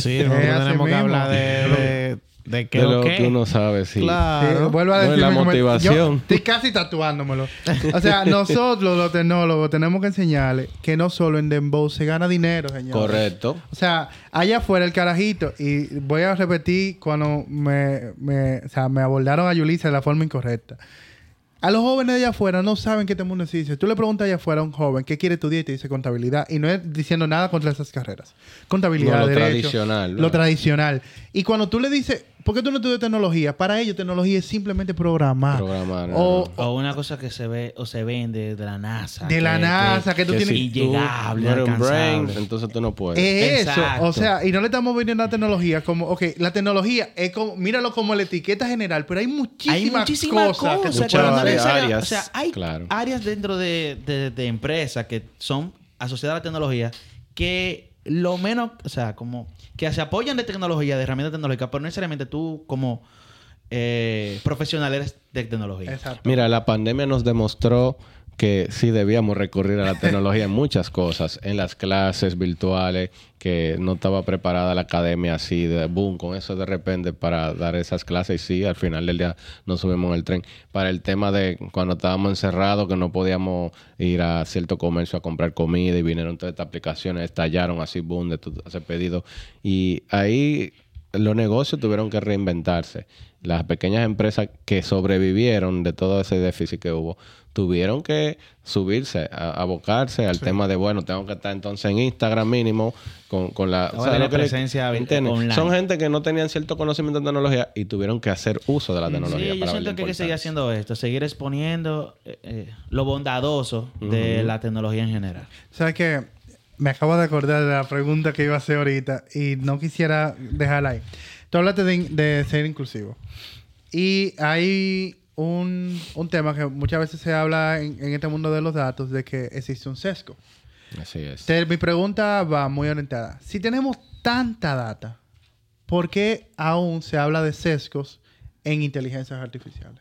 Sí, nosotros tenemos que hablar de, de, de qué de lo lo que. que uno sabe, sí. Sí, Claro. vuelvo a No, decir la mi comen- motivación. Yo estoy casi tatuándomelo. O sea, nosotros los tecnólogos tenemos que enseñarles que no solo en Dembow se gana dinero, señor. Correcto. O sea, allá afuera el carajito, y voy a repetir cuando me, me, o sea, me abordaron a Yulisa de la forma incorrecta. A los jóvenes de allá afuera no saben qué este mundo existe. Tú le preguntas allá afuera a un joven qué quiere estudiar y te dice contabilidad. Y no es diciendo nada contra esas carreras. Contabilidad, No, lo derecho, tradicional, Lo ¿verdad? tradicional. Y cuando tú le dices, ¿por qué tú no estudias tecnología? Para ellos tecnología es simplemente programar. Programar, no, O, O una cosa que se ve o se vende de la NASA. De la NASA, que tú tienes- sí, Inllegable, no brain, entonces tú no puedes. Es eso, o sea, y no le estamos vendiendo la tecnología como, ok, la tecnología es como, míralo como la etiqueta general, pero hay muchísimas, Hay muchísimas cosas, que tú cosas que puedes áreas, O sea, hay claro. áreas dentro de, de, de empresas que son asociadas a la tecnología que lo menos, o sea, como que se apoyan de tecnología, de herramientas tecnológicas, pero no necesariamente tú como eh, profesional eres de tecnología. Exacto. Mira, la pandemia nos demostró que sí debíamos recurrir a la tecnología en muchas cosas, en las clases virtuales, que no estaba preparada la academia así de boom, con eso de repente para dar esas clases y sí, al final del día nos subimos en el tren. Para el tema de cuando estábamos encerrados, que no podíamos ir a cierto comercio a comprar comida y vinieron todas estas aplicaciones, estallaron así, boom, de tu- hacer pedido. Y ahí los negocios tuvieron que reinventarse. Las pequeñas empresas que sobrevivieron de todo ese déficit que hubo, tuvieron que subirse, a- abocarse al tema de, bueno, tengo que estar entonces en Instagram mínimo con, con la... Que lo que le- presencia online. Son gente que no tenían cierto conocimiento de tecnología y tuvieron que hacer uso de la Sí, tecnología. yo para siento que hay la que seguir haciendo esto, seguir exponiendo eh, eh, lo bondadoso de la tecnología en general. ¿Sabes qué? Me acabo de acordar de la pregunta que iba a hacer ahorita y no quisiera dejarla ahí. Tú hablaste de, de ser inclusivo. Y hay un, un tema que muchas veces se habla en, en este mundo de los datos de que existe un sesgo. Así es. Te- mi pregunta va muy orientada. Si tenemos tanta data, ¿por qué aún se habla de sesgos en inteligencias artificiales?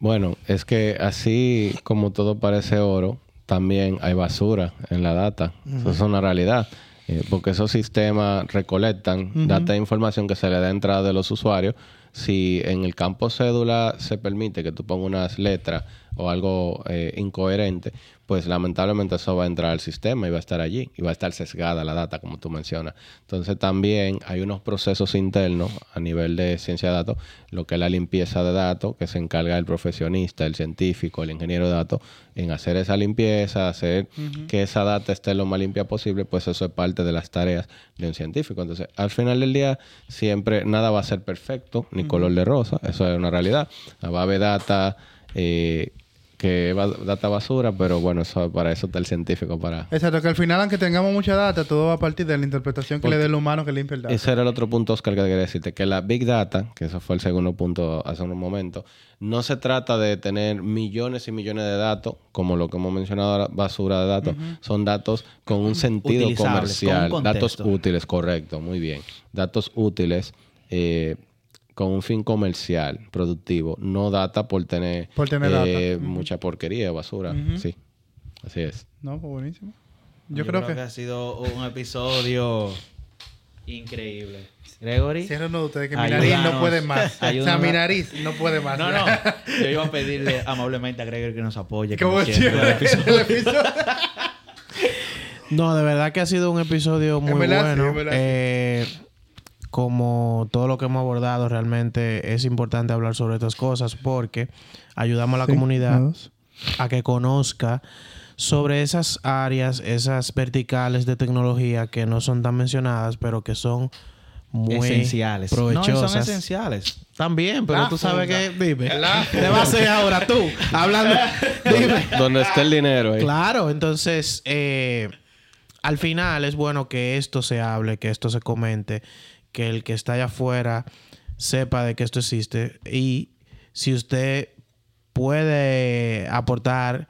Bueno, es que así como todo parece oro, también hay basura en la data. Eso es una realidad. Eh, porque esos sistemas recolectan data e información que se le da entrada de los usuarios. Si en el campo cédula se permite que tú pongas unas letras o algo eh, incoherente, pues lamentablemente eso va a entrar al sistema y va a estar allí y va a estar sesgada la data, como tú mencionas. Entonces también hay unos procesos internos a nivel de ciencia de datos, lo que es la limpieza de datos, que se encarga el profesionista, el científico, el ingeniero de datos, en hacer esa limpieza, hacer que esa data esté lo más limpia posible, pues eso es parte de las tareas de un científico. Entonces, al final del día, siempre nada va a ser perfecto, ni color de rosa, eso es una realidad. Va a haber data eh, que va data basura, pero bueno, eso para eso está el científico para Exacto, que al final, aunque tengamos mucha data, todo va a partir de la interpretación que Porque- le dé el humano que limpia el dato. Ese era el otro punto, Oscar, que quería decirte, que la Big Data, que eso fue el segundo punto hace un momento, no se trata de tener millones y millones de datos, como lo que hemos mencionado ahora, basura de datos, son datos con un sentido comercial, con un datos útiles, correcto, muy bien. Datos útiles eh, con un fin comercial, productivo, no data por tener, Por tener eh, data. Ujú. mucha porquería, basura, sí, así es. No, pues buenísimo. Yo, creo, que... ha sido un episodio increíble. Gregory. Cierren uno de ustedes que mi Ayúdanos. nariz no puede más. o sea, Ayúdanos. mi nariz no puede más. No, no. Yo iba a pedirle amablemente a Gregory que nos apoye. Como como siempre, siempre. el episodio. el episodio. No, de verdad que ha sido un episodio muy verdad, sí, bueno. en verdad, sí. Eh, como todo lo que hemos abordado, realmente es importante hablar sobre estas cosas porque ayudamos a la Sí, comunidad dos. a que conozca sobre esas áreas, esas verticales de tecnología que no son tan mencionadas, pero que son muy esenciales. No, provechosas. son esenciales. También, pero La tú sabes funda. que, dime, La ¿qué vas a hacer ahora tú? Hablando, dime. Donde esté el dinero ahí. Claro, entonces, eh, al final es bueno que esto se hable, que esto se comente, que el que está allá afuera sepa de que esto existe. Y si usted puede aportar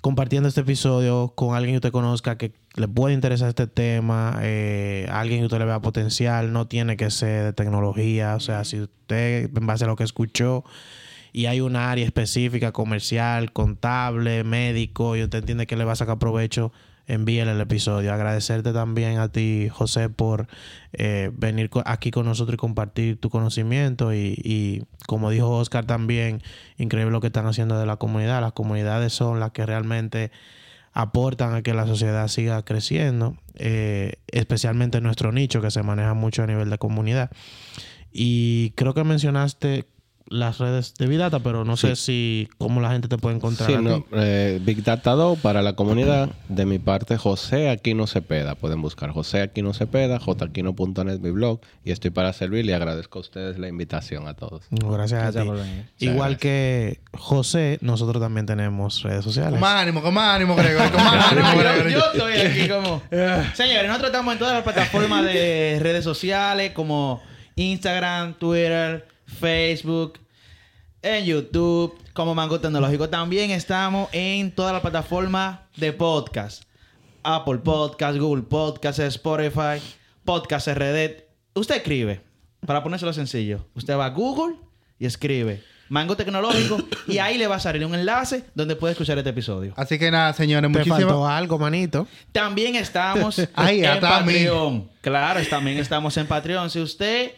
compartiendo este episodio con alguien que usted conozca que le puede interesar este tema, eh, alguien que usted le vea potencial, no tiene que ser de tecnología, o sea, si usted en base a lo que escuchó y hay un área específica comercial, contable, médico y usted entiende que le va a sacar provecho, envíele el episodio. Agradecerte también a ti, José, por eh, venir aquí con nosotros y compartir tu conocimiento. Y, como dijo Oscar también, increíble lo que están haciendo de la comunidad. Las comunidades son las que realmente aportan a que la sociedad siga creciendo, eh, especialmente en nuestro nicho que se maneja mucho a nivel de comunidad. Y creo que mencionaste las redes de Vidata, pero no sé si cómo la gente te puede encontrar. Sí, a ti. no, eh, Big Data 2 para la comunidad. De mi parte, José Aquino Cepeda. Pueden buscar José Aquino Cepeda, jaquino.net mi blog. Y estoy para servir y agradezco a ustedes la invitación a todos. Gracias, Gracias a ti. por venir. Igual que José, nosotros también tenemos redes sociales. Con más ánimo, con más ánimo, Gregory. Con más ánimo, yo, Gregory. yo estoy aquí como... Señores, nosotros estamos en todas las plataformas de redes sociales como Instagram, Twitter, Facebook, en YouTube, como Mango Tecnológico. También estamos en todas las plataformas de podcast. Apple Podcast, Google Podcast, Spotify, Podcast RD. Usted escribe, para ponérselo sencillo. Usted va a Google y escribe Mango Tecnológico y ahí le va a salir un enlace donde puede escuchar este episodio. Así que nada, señores, Te muchísimas... faltó algo, manito. También estamos Ay, en. Patreon. Claro, también estamos en Patreon. Si usted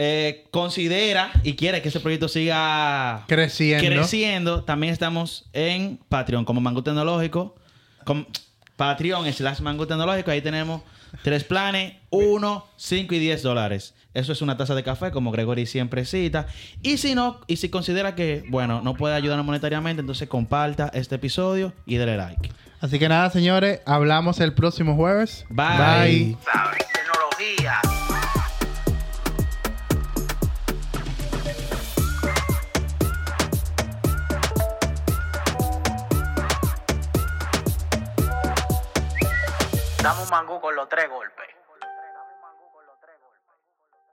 eh, considera y quiere que este proyecto siga Creciendo. creciendo, también estamos en Patreon como Mango Tecnológico. Con Patreon slash Mango Tecnológico. Ahí tenemos tres planes, 1, 5 y 10 dólares. Eso es una taza de café, como Gregory siempre cita. Y si no, y si considera que, bueno, no puede ayudarnos monetariamente, entonces comparta este episodio y dele like. Así que nada, señores, hablamos el próximo jueves. Bye. Tecnología. Dame un mangú con los tres golpes.